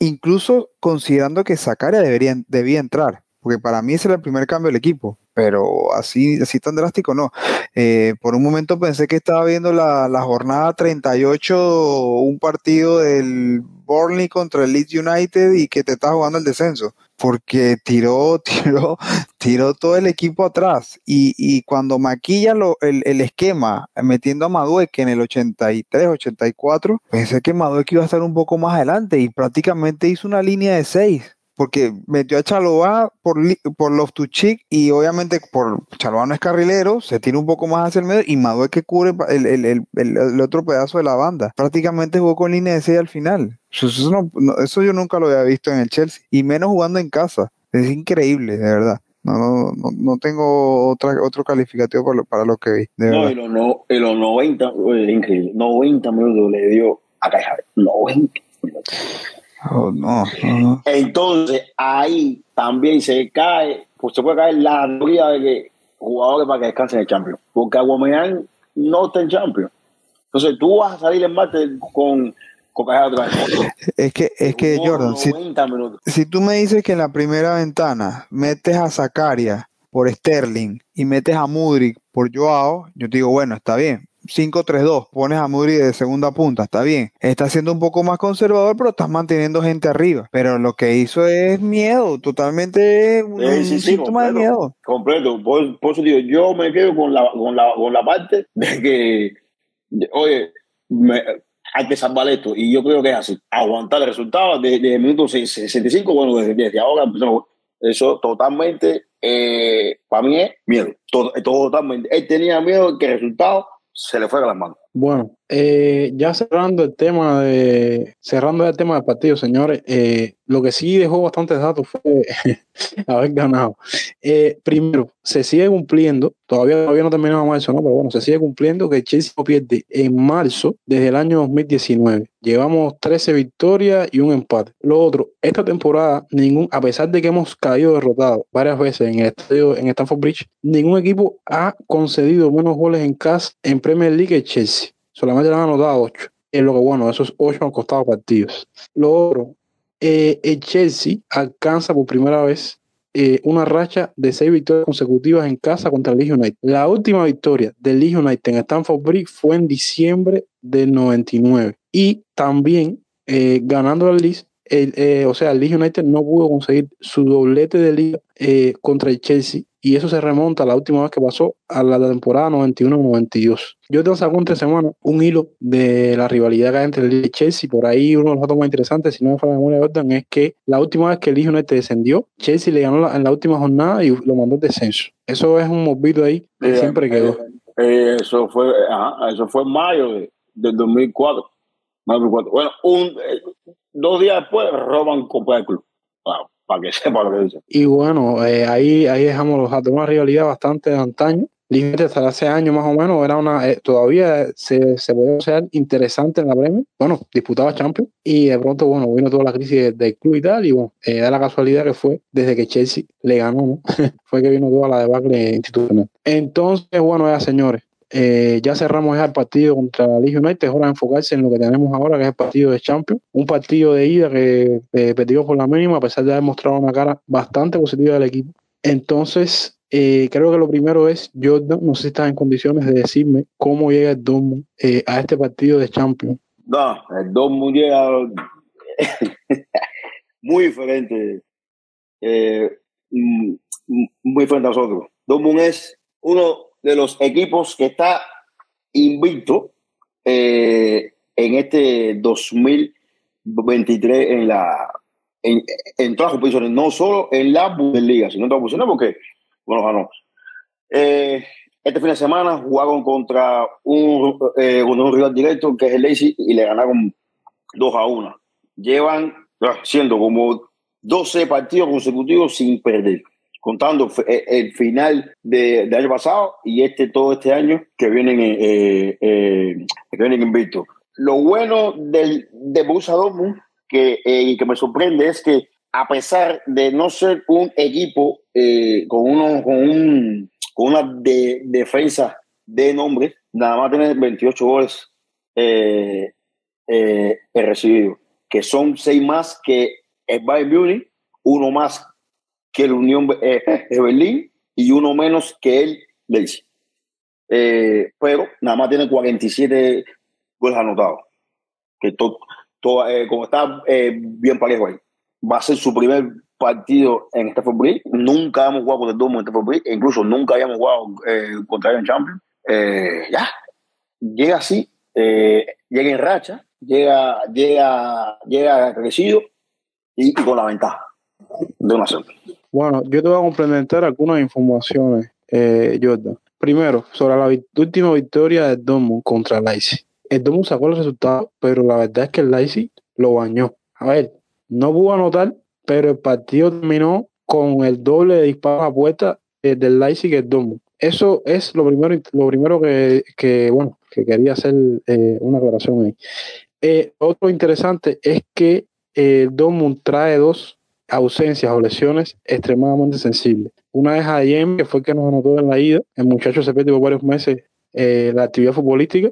[SPEAKER 2] Incluso considerando que Zacaria debería, debía entrar. Porque para mí ese era el primer cambio del equipo pero así, así tan drástico no. Eh, por un momento pensé que estaba viendo la, la, jornada 38, un partido del Burnley contra el Leeds United y que te está jugando el descenso, porque tiró, tiró, tiró todo el equipo atrás y, y cuando maquilla lo, el, el, esquema metiendo a Madueque en el 83, 84, pensé que Madueque iba a estar un poco más adelante y prácticamente hizo una línea de 6 porque metió a Chalobá por, por Loftuchik y obviamente por Chalobá no es carrilero, se tira un poco más hacia el medio y Madue que cubre el, el, el, el, otro pedazo de la banda. Prácticamente jugó con línea de 6 al final. Eso, eso, no, no, eso, yo nunca lo había visto en el Chelsea y menos jugando en casa. Es increíble, de verdad. No, no, no tengo otra, otro calificativo para lo, para lo que vi. De
[SPEAKER 4] no, y los, no, y los 90, es increíble, 90 minutos le dio a Caja. 90 minutos.
[SPEAKER 2] Oh, no, no,
[SPEAKER 4] Entonces, ahí también se cae, pues se puede caer la teoría de que jugadores para que descansen en el Champions. Porque Aguameyang no está en Champions. Entonces, tú vas a salir en martes con, con otra vez.
[SPEAKER 2] Es que, es que Jordan, si, si, tú me dices que en la primera ventana metes a Zacaria por Sterling y metes a Mudrik por Joao, yo te digo, bueno, está bien. 5-3-2, pones a Mudri de segunda punta, está bien. Está siendo un poco más conservador, pero estás manteniendo gente arriba. Pero lo que hizo es miedo, totalmente un,
[SPEAKER 4] sí, sí,
[SPEAKER 2] síntoma
[SPEAKER 4] completo,
[SPEAKER 2] de miedo.
[SPEAKER 4] Completo. Por, por, eso digo, yo me quedo con la, con la, con la parte de que, de, oye, me, hay que salvar esto. Y yo creo que es así. Aguantar el resultado de, de minuto 65, bueno, desde, desde ahora eso totalmente, eh, para mí es miedo. Todo, totalmente. Él tenía miedo que el resultado se le fuera a las manos.
[SPEAKER 1] Bueno, eh, ya cerrando el tema de cerrando el tema del partido, señores, eh, lo que sí dejó bastantes datos fue haber ganado. Eh, primero, se sigue cumpliendo, todavía, todavía no terminamos eso, ¿no? Pero bueno, se sigue cumpliendo que Chelsea no pierde en marzo desde el año 2019. Llevamos 13 victorias y un empate. Lo otro, esta temporada, ningún, a pesar de que hemos caído derrotados varias veces en el estadio, en Stamford Bridge, ningún equipo ha concedido menos goles en casa en Premier League que Chelsea. Solamente le han anotado 8. Es lo que bueno, esos 8 han costado partidos. Lo otro, eh, el Chelsea alcanza por primera vez eh, una racha de seis victorias consecutivas en casa contra el Leeds United. La última victoria del Leeds United en Stamford Bridge fue en diciembre del 99. Y también eh, ganando al Leeds, eh, o sea, el Leeds United no pudo conseguir su doblete de liga contra el Chelsea y eso se remonta a la última vez que pasó a la temporada 91-92. Yo te saco entre semanas un hilo de la rivalidad que hay entre el Leeds y Chelsea. Por ahí uno de los datos más interesantes, si no me falla la memoria de Jordan, es que la última vez que el United descendió, Chelsea le ganó la- en la última jornada y lo mandó al descenso. Eso es un movido ahí que
[SPEAKER 4] Eh,
[SPEAKER 1] siempre quedó.
[SPEAKER 4] eh, eso fue, ajá, eso fue en mayo de- del 2004. Mayo del 2004. Bueno, un, eh, dos días después roban Copa del Club. Wow, para que sepa lo que dicen.
[SPEAKER 1] Y bueno, eh, ahí, ahí dejamos los datos. Una rivalidad bastante de antaño. Límite hasta hace años más o menos, era una, eh, todavía se, se podía ser interesante en la Premier. Bueno, disputaba Champions y de pronto, bueno, vino toda la crisis de- del club y tal. Y bueno, eh, da la casualidad que fue desde que Chelsea le ganó, ¿no? fue que vino toda la debacle institucional. Entonces, bueno, ya señores, eh, ya cerramos el partido contra Leeds United. Es hora de enfocarse en lo que tenemos ahora, que es el partido de Champions. Un partido de ida que eh, perdió por la mínima, a pesar de haber mostrado una cara bastante positiva del equipo. Entonces, eh, creo que lo primero es, Jordan, no sé si estás en condiciones de decirme cómo llega el Dortmund eh, a este partido de Champions.
[SPEAKER 4] No, el Dortmund llega muy diferente. mm, mm, muy diferente a nosotros. Dortmund es uno de los equipos que está invicto eh, en este 2023 en la en, en todas las competiciones, no solo en la Bundesliga, sino en todas las porque, bueno, ganó. Eh, este fin de semana jugaron contra un, eh, un rival directo que es el Leipzig y le ganaron 2 a 1. Llevan ah, siendo como 12 partidos consecutivos sin perder, contando eh, el final de- año pasado y este todo este año que vienen, eh, eh, que vienen. Lo bueno del, de Borussia que, eh, que me sorprende es que a pesar de no ser un equipo eh, con, uno, con, un, con una de- defensa de nombre, nada más tiene 28 goles eh, eh, recibidos, que son seis más que el Bayern Munich, uno más que el Unión eh, Berlín y uno menos que el Leipzig. Eh, pero nada más tiene 47 goles anotados. Que to, to- eh, como está eh, bien parejo ahí. Va a ser su primer partido en Stafford Bridge. Nunca hemos jugado contra el Dortmund en Stafford Bridge. e Incluso nunca habíamos jugado eh, contra él en Champions. Ya. Llega así. llega en racha. Llega, llega, llega crecido y, y con la ventaja de una sola.
[SPEAKER 1] Bueno, yo te voy a complementar algunas informaciones, eh, Jordan. Primero, sobre la última victoria del Dortmund contra Leipzig. El Dortmund sacó el resultado, pero la verdad es que el Leipzig lo bañó. A ver, no pudo anotar, pero el partido terminó con el doble de disparos a puerta eh, del Leipzig que el Dortmund. Eso es lo primero, lo primero que, que, bueno, que quería hacer eh, una aclaración ahí. Eh, otro interesante es que el Dortmund trae dos ausencias o lesiones extremadamente sensibles. Una es a Ayem, que fue el que nos anotó en la ida. El muchacho se perdió por varios meses eh, la actividad futbolística.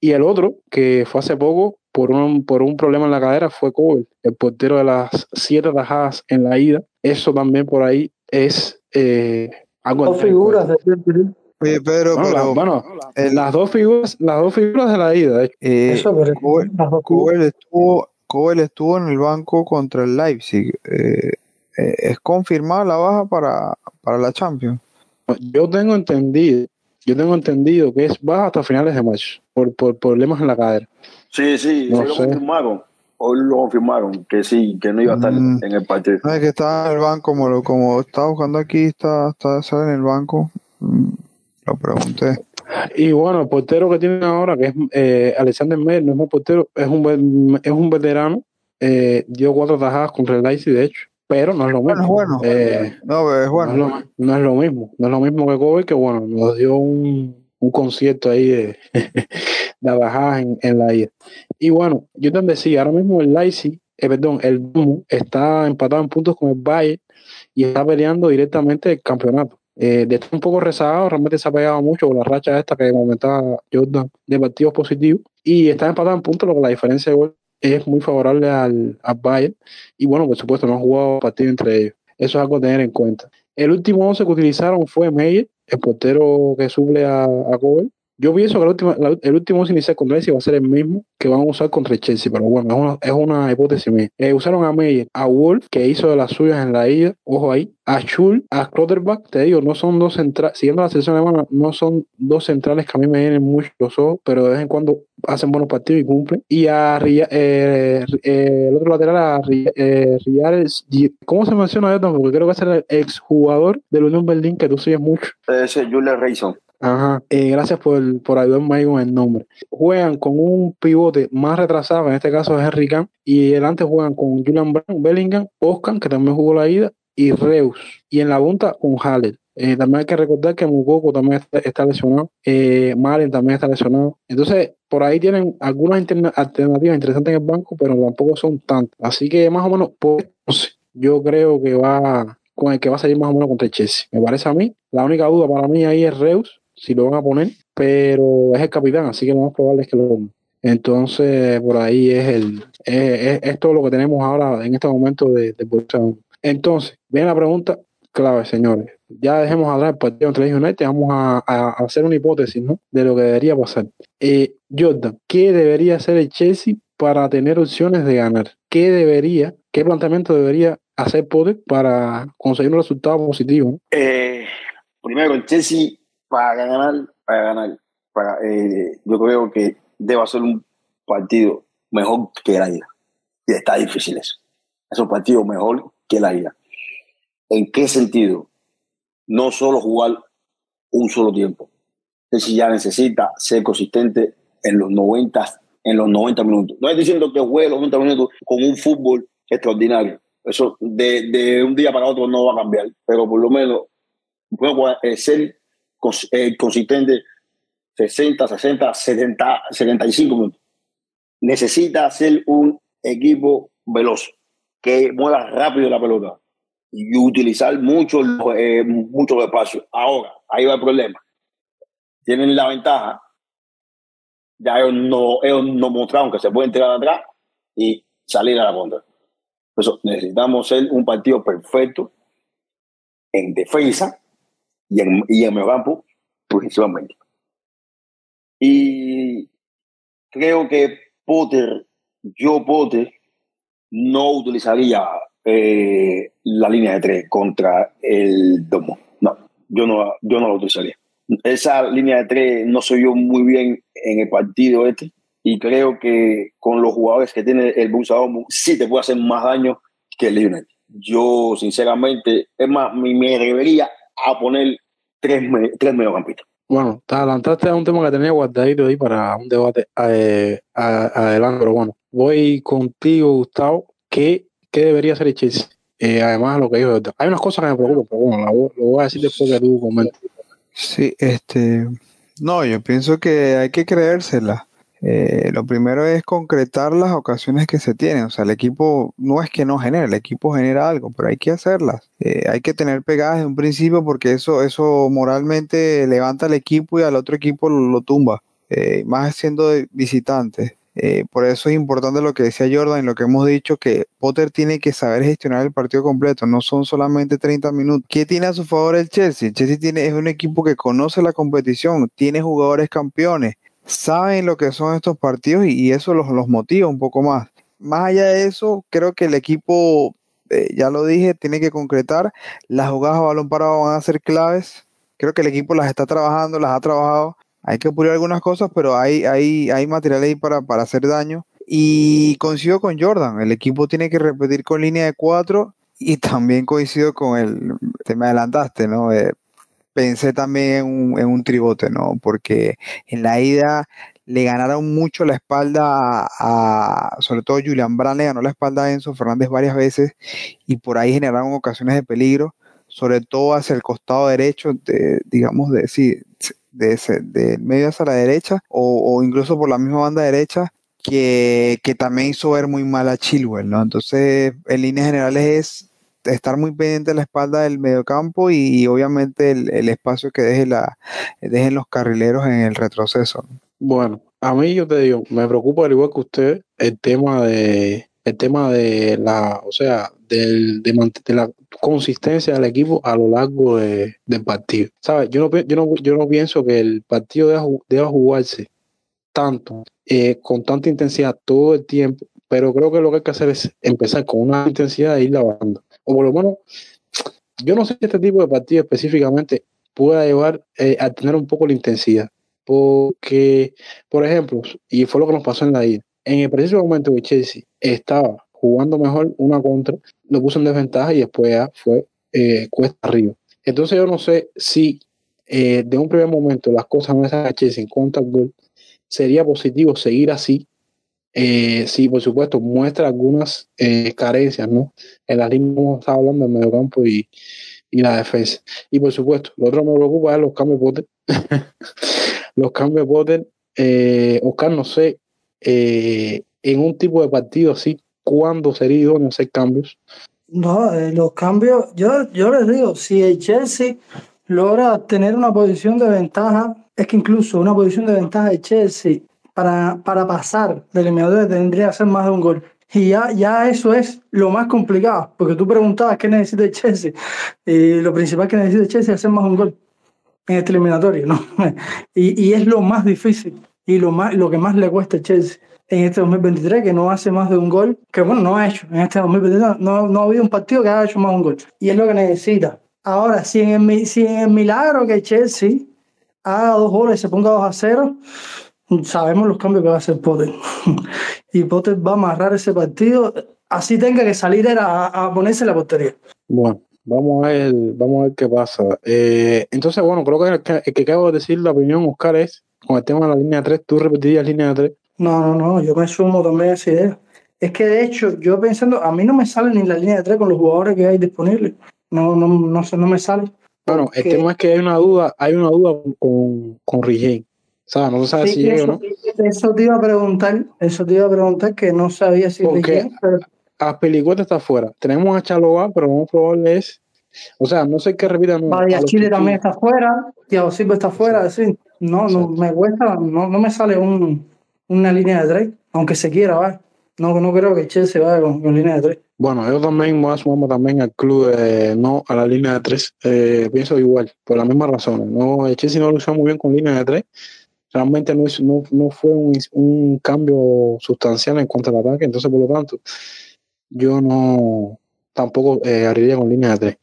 [SPEAKER 1] Y el otro, que fue hace poco por un, por un problema en la cadera, fue Cobel, el portero de las siete tajadas en la ida. Eso también por ahí es eh, algo
[SPEAKER 3] Dos figuras de Chelsea.
[SPEAKER 2] Oye, Pedro,
[SPEAKER 1] Bueno, la- bueno,
[SPEAKER 2] el-
[SPEAKER 1] las dos figuras, las dos figuras de la ida, de hecho.
[SPEAKER 2] eh,
[SPEAKER 3] Eso, pero.
[SPEAKER 2] Cobel estuvo, Cobel estuvo en el banco contra el Leipzig. Eh, eh, ¿Es confirmada la baja para, para la Champions?
[SPEAKER 1] Yo tengo entendido, yo tengo entendido que es baja hasta finales de marzo por, por problemas en la cadera.
[SPEAKER 4] Sí, sí,
[SPEAKER 1] No
[SPEAKER 4] sí lo
[SPEAKER 1] sé.
[SPEAKER 4] confirmaron. Hoy lo confirmaron que sí, que no iba a estar
[SPEAKER 2] Mm.
[SPEAKER 4] en el partido.
[SPEAKER 2] No, es que está en el banco, como, lo, como estaba buscando aquí, está, está sale en el banco. Mm, Lo pregunté.
[SPEAKER 1] Y bueno, el portero que tienen ahora, que es eh, Alexander Meyer, no es un portero, es un, es un veterano. eh, dio cuatro tajadas contra el Leipzig, de hecho, pero no es lo
[SPEAKER 2] Bueno,
[SPEAKER 1] mismo.
[SPEAKER 2] es bueno.
[SPEAKER 1] Eh,
[SPEAKER 2] No, es
[SPEAKER 1] no,
[SPEAKER 2] bueno.
[SPEAKER 1] es lo, no es lo mismo. No es lo mismo que Kobe, que bueno, nos dio un, un concierto ahí de, de en, en la ida. Y bueno, yo te decía, ahora mismo el Leipzig, eh, perdón, el Dumo está empatado en puntos con el Bayern y está peleando directamente el campeonato. Eh, de estar un poco rezagado, realmente se ha pegado mucho con la racha esta que comentaba Jordan de partidos positivos y está empatado en puntos, lo que la diferencia de gol es muy favorable al, al Bayern y bueno, por supuesto, no han jugado partido entre ellos. Eso es algo a tener en cuenta. El último 11 que utilizaron fue Meyer, el portero que suple a, a. Yo pienso que el último, el último 11 inicial contra Chelsea va a ser el mismo que van a usar contra el Chelsea, pero bueno, es una, es una hipótesis mía. Eh, usaron a Meyer, a Wolf, que hizo de las suyas en la ida, ojo ahí, a Schul, a Klotterback, te digo, no son dos centrales, siguiendo la selección alemana, no son dos centrales que a mí me vienen mucho los ojos, pero de vez en cuando hacen buenos partidos y cumplen. Y a Ria- eh, eh, el otro lateral, a Ri- eh, Riares, ¿cómo se menciona esto? Porque creo que es el exjugador del Unión Berlín que tú sigues mucho.
[SPEAKER 4] Ese es Julian Rayson.
[SPEAKER 1] Ajá, eh, gracias por, por ayudarme con el nombre. Juegan con un pivote más retrasado, en este caso es Henry Kahn, y delante juegan con Julian Brown, Bellingham, Oscar, que también jugó la ida, y Reus. Y en la punta con Haller. Eh, también hay que recordar que Mukoko también está, lesionado, eh, también está lesionado. Entonces, por ahí tienen algunas alternativas interesantes en el banco, pero tampoco son tantas. Así que más o menos, pues, yo creo que va con el que va a salir más o menos contra el Chelsea. Me parece a mí. La única duda para mí ahí es Reus, si lo van a poner, pero es el capitán, así que lo más probable es que lo pongan. Entonces, por ahí es el es, es- todo lo que tenemos ahora en este momento de, de. Entonces, viene la pregunta clave, señores. Ya dejemos hablar el partido entre Leeds United, vamos a, a- hacer una hipótesis, ¿no? De lo que debería pasar. Eh, Jordan, ¿qué debería hacer el Chelsea para tener opciones de ganar? ¿Qué debería, qué planteamiento debería hacer Potter para conseguir un resultado positivo?
[SPEAKER 4] Eh, primero, el Chelsea para ganar, para ganar, para, eh, yo creo que debe hacer un partido mejor que la ida. Y está difícil eso. Es un partido mejor que la ida. ¿En qué sentido? No solo jugar un solo tiempo. Chelsea ya necesita ser consistente en los 90, en los 90 minutos. No es diciendo que juegue los 90 minutos con un fútbol extraordinario. Eso de, de un día para otro no va a cambiar, pero por lo menos puede eh, ser cons- eh, consistente 60, 60, 70, 75 minutos. Necesita ser un equipo veloz, que mueva rápido la pelota y utilizar mucho, eh, mucho espacio. Ahora, ahí va el problema. Tienen la ventaja. Ya ellos no, ellos no mostraron que se pueden tirar atrás y salir a la contra. Eso necesitamos ser un partido perfecto en defensa y en, y en medio campo principalmente. Y creo que Potter, yo Potter, no utilizaría eh, la línea de tres contra el Domo. No, yo no, yo no la utilizaría. Esa línea de tres no se vio muy bien en el partido este y creo que con los jugadores que tiene el Borussia Dortmund sí te puede hacer más daño que el United. Yo, sinceramente, es más, me, me atrevería a poner tres, me- tres mediocampistas.
[SPEAKER 1] Bueno, te adelantaste a un tema que tenía guardadito ahí para un debate eh, adelante, pero bueno, voy contigo, Gustavo. ¿Qué, qué debería hacer el Chelsea? Eh, además de lo que dijo. Hay unas cosas que me preocupan, pero bueno, voy- lo voy a decir después que tú comentes.
[SPEAKER 2] Sí, este, no, yo pienso que hay que creérsela. Eh, lo primero es concretar las ocasiones que se tienen. O sea, el equipo no es que no genere, el equipo genera algo, pero hay que hacerlas. Eh, hay que tener pegadas desde un principio porque eso, eso moralmente levanta al equipo y al otro equipo lo, tumba, eh, más siendo de visitante. Eh, por eso es importante lo que decía Jordan y lo que hemos dicho, que Potter tiene que saber gestionar el partido completo, no son solamente 30 minutos. ¿Qué tiene a su favor el Chelsea? El Chelsea tiene, es un equipo que conoce la competición, tiene jugadores campeones, saben lo que son estos partidos y, eso los, los motiva un poco más. Más allá de eso, creo que el equipo, eh, ya lo dije, tiene que concretar. Las jugadas a balón parado van a ser claves. Creo que el equipo las está trabajando, las ha trabajado. Hay que pulir algunas cosas, pero hay, hay, hay material ahí para, para hacer daño. Y coincido con Jordan, el equipo tiene que repetir con línea de cuatro y también coincido con el, te me adelantaste, ¿no? Eh, pensé también en un, tribote, ¿no? Porque en la ida le ganaron mucho la espalda a, sobre todo Julian Brand le ganó la espalda a Enzo Fernández varias veces y por ahí generaron ocasiones de peligro, sobre todo hacia el costado derecho, de, digamos, de, sí, de, ese, medio hacia la derecha o, o incluso por la misma banda derecha, que, que, también hizo ver muy mal a Chilwell, ¿no? Entonces, en líneas generales es estar muy pendiente de la espalda del mediocampo y, obviamente el, espacio que deje la, dejen los carrileros en el retroceso.
[SPEAKER 1] Bueno, a mí yo te digo, me preocupa al igual que usted el tema de el tema de la, o sea, del, de, la consistencia del equipo a lo largo de, del partido. ¿Sabes? Yo no, yo, no, yo no pienso que el partido deba, deba jugarse tanto, eh, con tanta intensidad todo el tiempo, pero creo que lo que hay que hacer es empezar con una intensidad e irla bajando. O por lo menos, yo no sé si este tipo de partido específicamente pueda llevar eh, a tener un poco la intensidad. Porque, por ejemplo, y fue lo que nos pasó en la ida, en el preciso momento que Chelsea estaba jugando mejor una contra, lo puso en desventaja y después ya fue eh, cuesta arriba. Entonces yo no sé si eh, de un primer momento las cosas no están a Chelsea en contra sería positivo seguir así. Eh, si por supuesto muestra algunas eh, carencias, ¿no? En la línea como estaba hablando del mediocampo y, y la defensa. Y por supuesto, lo otro que me preocupa es los cambios Potter. los cambios Potter. Eh, Oscar, no sé, eh, en un tipo de partido así, ¿cuándo sería idóneo hacer cambios?
[SPEAKER 3] No, los cambios, yo, yo les digo, si el Chelsea logra tener una posición de ventaja, es que incluso una posición de ventaja de Chelsea para, para pasar del eliminatorio tendría que hacer más de un gol. Y ya, ya eso es lo más complicado, porque tú preguntabas qué necesita el Chelsea. Y lo principal que necesita el Chelsea es hacer más un gol en este eliminatorio, ¿no? Y, y es lo más difícil y lo, más, lo que más le cuesta a Chelsea en este 2023, que no hace más de un gol, que bueno, no ha hecho en este 2023, no, no ha habido un partido que haya hecho más de un gol. Y es lo que necesita. Ahora, si en el, si en el milagro que Chelsea haga dos goles y se ponga 2 a 0, sabemos los cambios que va a hacer Potter. y Potter va a amarrar ese partido, así tenga que salir a, a ponerse la portería.
[SPEAKER 1] Bueno, vamos a ver, vamos a ver qué pasa. Eh, entonces, bueno, creo que el, que que acabo de decir la opinión, Oscar, es con el tema de la línea 3, ¿tú repetirías línea 3?
[SPEAKER 3] No, no, no, yo me sumo también a esa idea. Es que de hecho, yo pensando, a mí no me sale ni la línea de 3 con los jugadores que hay disponibles. No, no, no, sé, no me sale.
[SPEAKER 1] Bueno, el tema es que hay una duda, hay una duda con, con Rigen. O sea, no se sabe
[SPEAKER 3] Sí,
[SPEAKER 1] si llega o
[SPEAKER 3] eso,
[SPEAKER 1] no.
[SPEAKER 3] eso te iba a preguntar, eso te iba a preguntar que no sabía si
[SPEAKER 1] Porque
[SPEAKER 3] pero
[SPEAKER 1] Aspilicueta está afuera. Tenemos a Chaloa, pero lo más probable es. O sea, no sé qué repita. No,
[SPEAKER 3] Vaya
[SPEAKER 1] a
[SPEAKER 3] Chile también está fuera, Thiago Silva está fuera, sí. No, no,
[SPEAKER 1] Exacto.
[SPEAKER 3] me cuesta, no, no me sale un, una línea de 3, aunque se quiera, va. No, no creo que Chelsea vaya con, con línea de 3.
[SPEAKER 1] Bueno, yo también me a sumar también al club de no a la línea de tres. Eh, pienso igual, por las mismas razones. No, el Chelsea no lo usó muy bien con línea de tres. Realmente no, no, no fue un, un cambio sustancial en cuanto al ataque. Entonces, por lo tanto, yo no tampoco eh, abriría con línea de tres.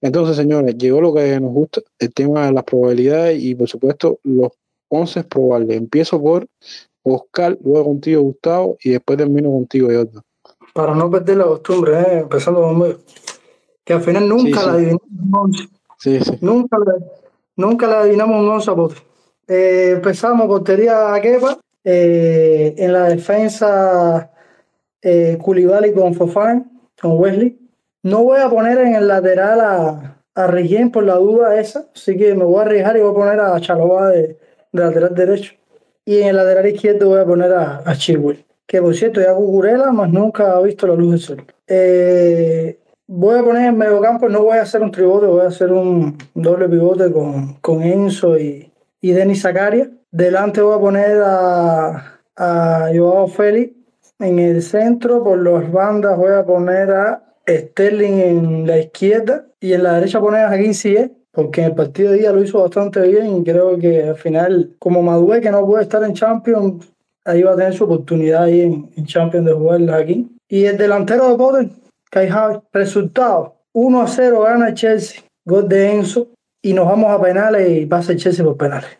[SPEAKER 1] Entonces, señores, llegó lo que nos gusta, el tema de las probabilidades y, por supuesto, los 11 probables. Empiezo por Oscar, luego contigo, Gustavo, y después termino contigo, Jordan.
[SPEAKER 3] Para no perder la costumbre, ¿eh? empezando conmigo. Que al final nunca
[SPEAKER 1] Sí, sí.
[SPEAKER 3] la adivinamos un 11.
[SPEAKER 1] Sí, sí.
[SPEAKER 3] Nunca, la- nunca la adivinamos un 11 a Potter. Eh, empezamos portería a Kepa. eh, en la defensa, eh, con Fofana, con Wesley. No voy a poner en el lateral a, a Regien por la duda esa, así que me voy a arriesgar y voy a poner a Chalobah de, de lateral derecho. Y en el lateral izquierdo voy a poner a, a que por cierto ya Cucurella, más nunca ha visto la luz del sol. Eh, voy a poner en medio campo, no voy a hacer un tribote, voy a hacer un doble pivote con, con Enzo y, y Denis Zakaria. Delante voy a poner a, a Joao Félix en el centro, por las bandas voy a poner a Sterling en la izquierda. Y en la derecha poner a Joaquín Sié, porque en el partido de día lo hizo bastante bien y creo que al final, como Madué que no puede estar en Champions, ahí va a tener su oportunidad ahí en, en Champions de jugar aquí. Y el delantero de Potter, Kai Havertz, resultado 1 a 0 gana el Chelsea, gol de Enzo y nos vamos a penales y pasa el Chelsea por penales.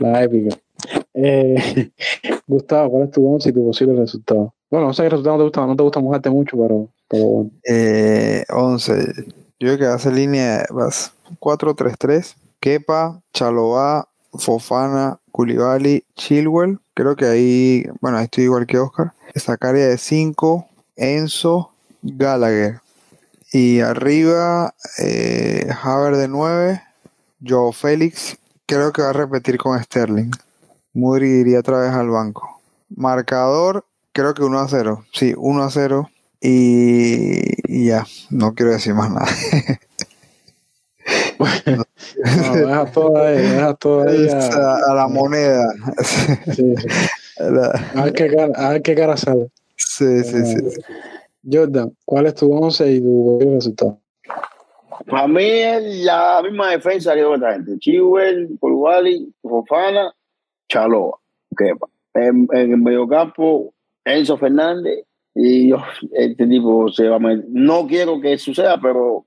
[SPEAKER 1] La épica. Eh, Gustavo, ¿cuál es tu once y tu posible resultado? Bueno, no sé qué resultado no te gusta, no te gusta mojarte mucho, pero, pero bueno.
[SPEAKER 2] Eh, 11. Yo creo que hace línea vas 4-3-3. Kepa, Chaloa, Fofana, Koulibaly, Chilwell. Creo que ahí, bueno, ahí estoy igual que Oscar. Sacaria de 5, Enzo, Gallagher. Y arriba, eh, Haver de 9, Joe Félix. Creo que va a repetir con Sterling. Mudri iría otra vez al banco. Marcador, creo que 1 a 0. Sí, 1 a 0. Y, y ya, no quiero decir más nada.
[SPEAKER 1] no, deja todo ahí, deja todo ahí a,
[SPEAKER 2] a, la moneda.
[SPEAKER 1] sí, sí.
[SPEAKER 2] La-
[SPEAKER 1] A ver qué cara, a ver qué cara sale.
[SPEAKER 2] sí, sí, sí.
[SPEAKER 1] Jordan, ¿cuál es tu 11 y tu resultado?
[SPEAKER 4] Para mí es la misma defensa que otra gente. Chihuel, Koulibaly, Fofana, Chaloa. En, en el mediocampo, Enzo Fernández. Y yo, este tipo se va a meter. No quiero que suceda, pero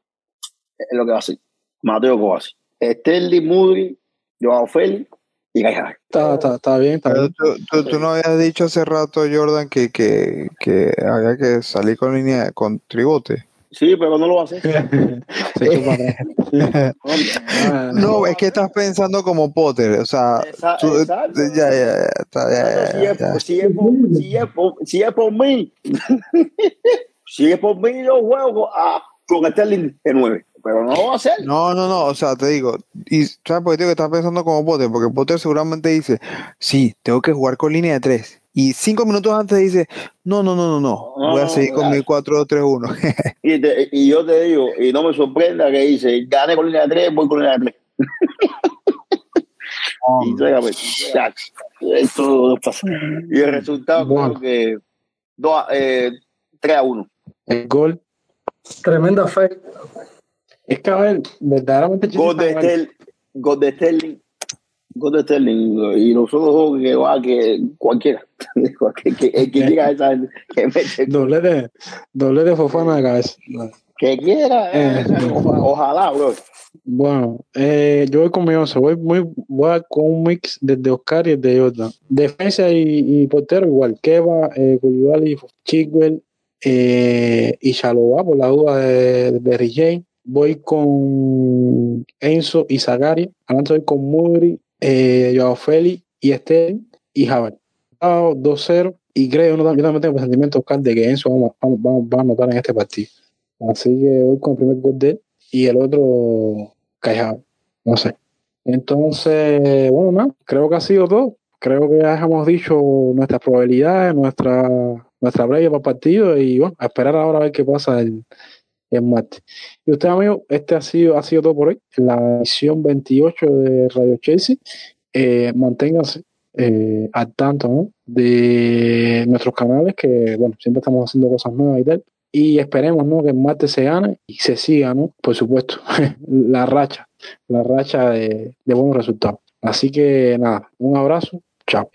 [SPEAKER 4] es lo que va a hacer. Mateo Kovacic. Sterling, Mudri, Joao Félix y.
[SPEAKER 1] Está, está, está bien, está bien.
[SPEAKER 2] tú, tú- tú no habías dicho hace rato, Jordan, que, que, que había que salir con línea con tribote.
[SPEAKER 4] Sí, pero no lo.
[SPEAKER 1] Ah,
[SPEAKER 2] No, es que estás pensando como Potter, o sea,
[SPEAKER 4] Esa-
[SPEAKER 2] tú-
[SPEAKER 4] exacto.
[SPEAKER 2] ya, ya, ya, está, ya,
[SPEAKER 4] si, es,
[SPEAKER 2] ya.
[SPEAKER 4] si es por, si, es por, si es por mí, si es por mí, yo juego a, con Sterling de 9, pero no lo va a hacer.
[SPEAKER 2] No, no, no, o sea, te digo, y ¿sabes por qué te digo que estás pensando como Potter? Porque Potter seguramente dice, sí, tengo que jugar con línea de tres. Y cinco minutos antes dice, no, no, no, no, no, voy a seguir con mi 4-2-3-1.
[SPEAKER 4] Y, te- y yo te digo, y no me sorprenda que dice, gane con línea de 3, voy con línea de 3. y tráigame, ya, esto pasa. Y el resultado
[SPEAKER 1] Bueno.
[SPEAKER 4] creo que dos a- eh, 3 a 1.
[SPEAKER 1] El gol.
[SPEAKER 3] Tremenda fe.
[SPEAKER 1] Es que, a ver, verdaderamente
[SPEAKER 4] Gol de. Sterling, gol de Sterling, gol de Sterling, y nosotros dos que va que cualquiera, que, que, que esa gente, que mete,
[SPEAKER 1] Doblete, doblete Fofana de cabeza.
[SPEAKER 4] que quiera,
[SPEAKER 1] Eh.
[SPEAKER 4] oja- ojalá, bro.
[SPEAKER 1] Bueno, eh, yo voy con mi 11. Voy, muy, voy a- con un mix desde Oscar y de Jordan. Defensa y, y portero igual. Keva, eh, Chigwell eh, y Chaloa por la duda de, de Rijay. Voy con Enzo y Zagaria. Adelante voy con Mudri, eh, Joao Félix y Sterling y Javier. 2-0 y creo, yo también tengo presentimiento, Oscar, de que Enzo vamos, vamos, vamos, va a anotar en este partido. Así que voy con el primer gol de él y el otro Callejado. No sé. Entonces, bueno, no, creo que ha sido todo. Creo que ya hemos dicho nuestras probabilidades, nuestra, nuestra previa para el partido y bueno, a esperar ahora a ver qué pasa el, el martes. Y usted, amigo, este ha sido, ha sido todo por hoy. La edición 28 de Radio Chelsea. Eh, manténganse eh, al tanto de nuestros canales, que bueno, siempre estamos haciendo cosas nuevas y tal. Y esperemos ¿no? que el martes se gane y se siga, ¿no? Por supuesto, la racha, la racha de, de buenos resultados. Así que nada, un abrazo, chao.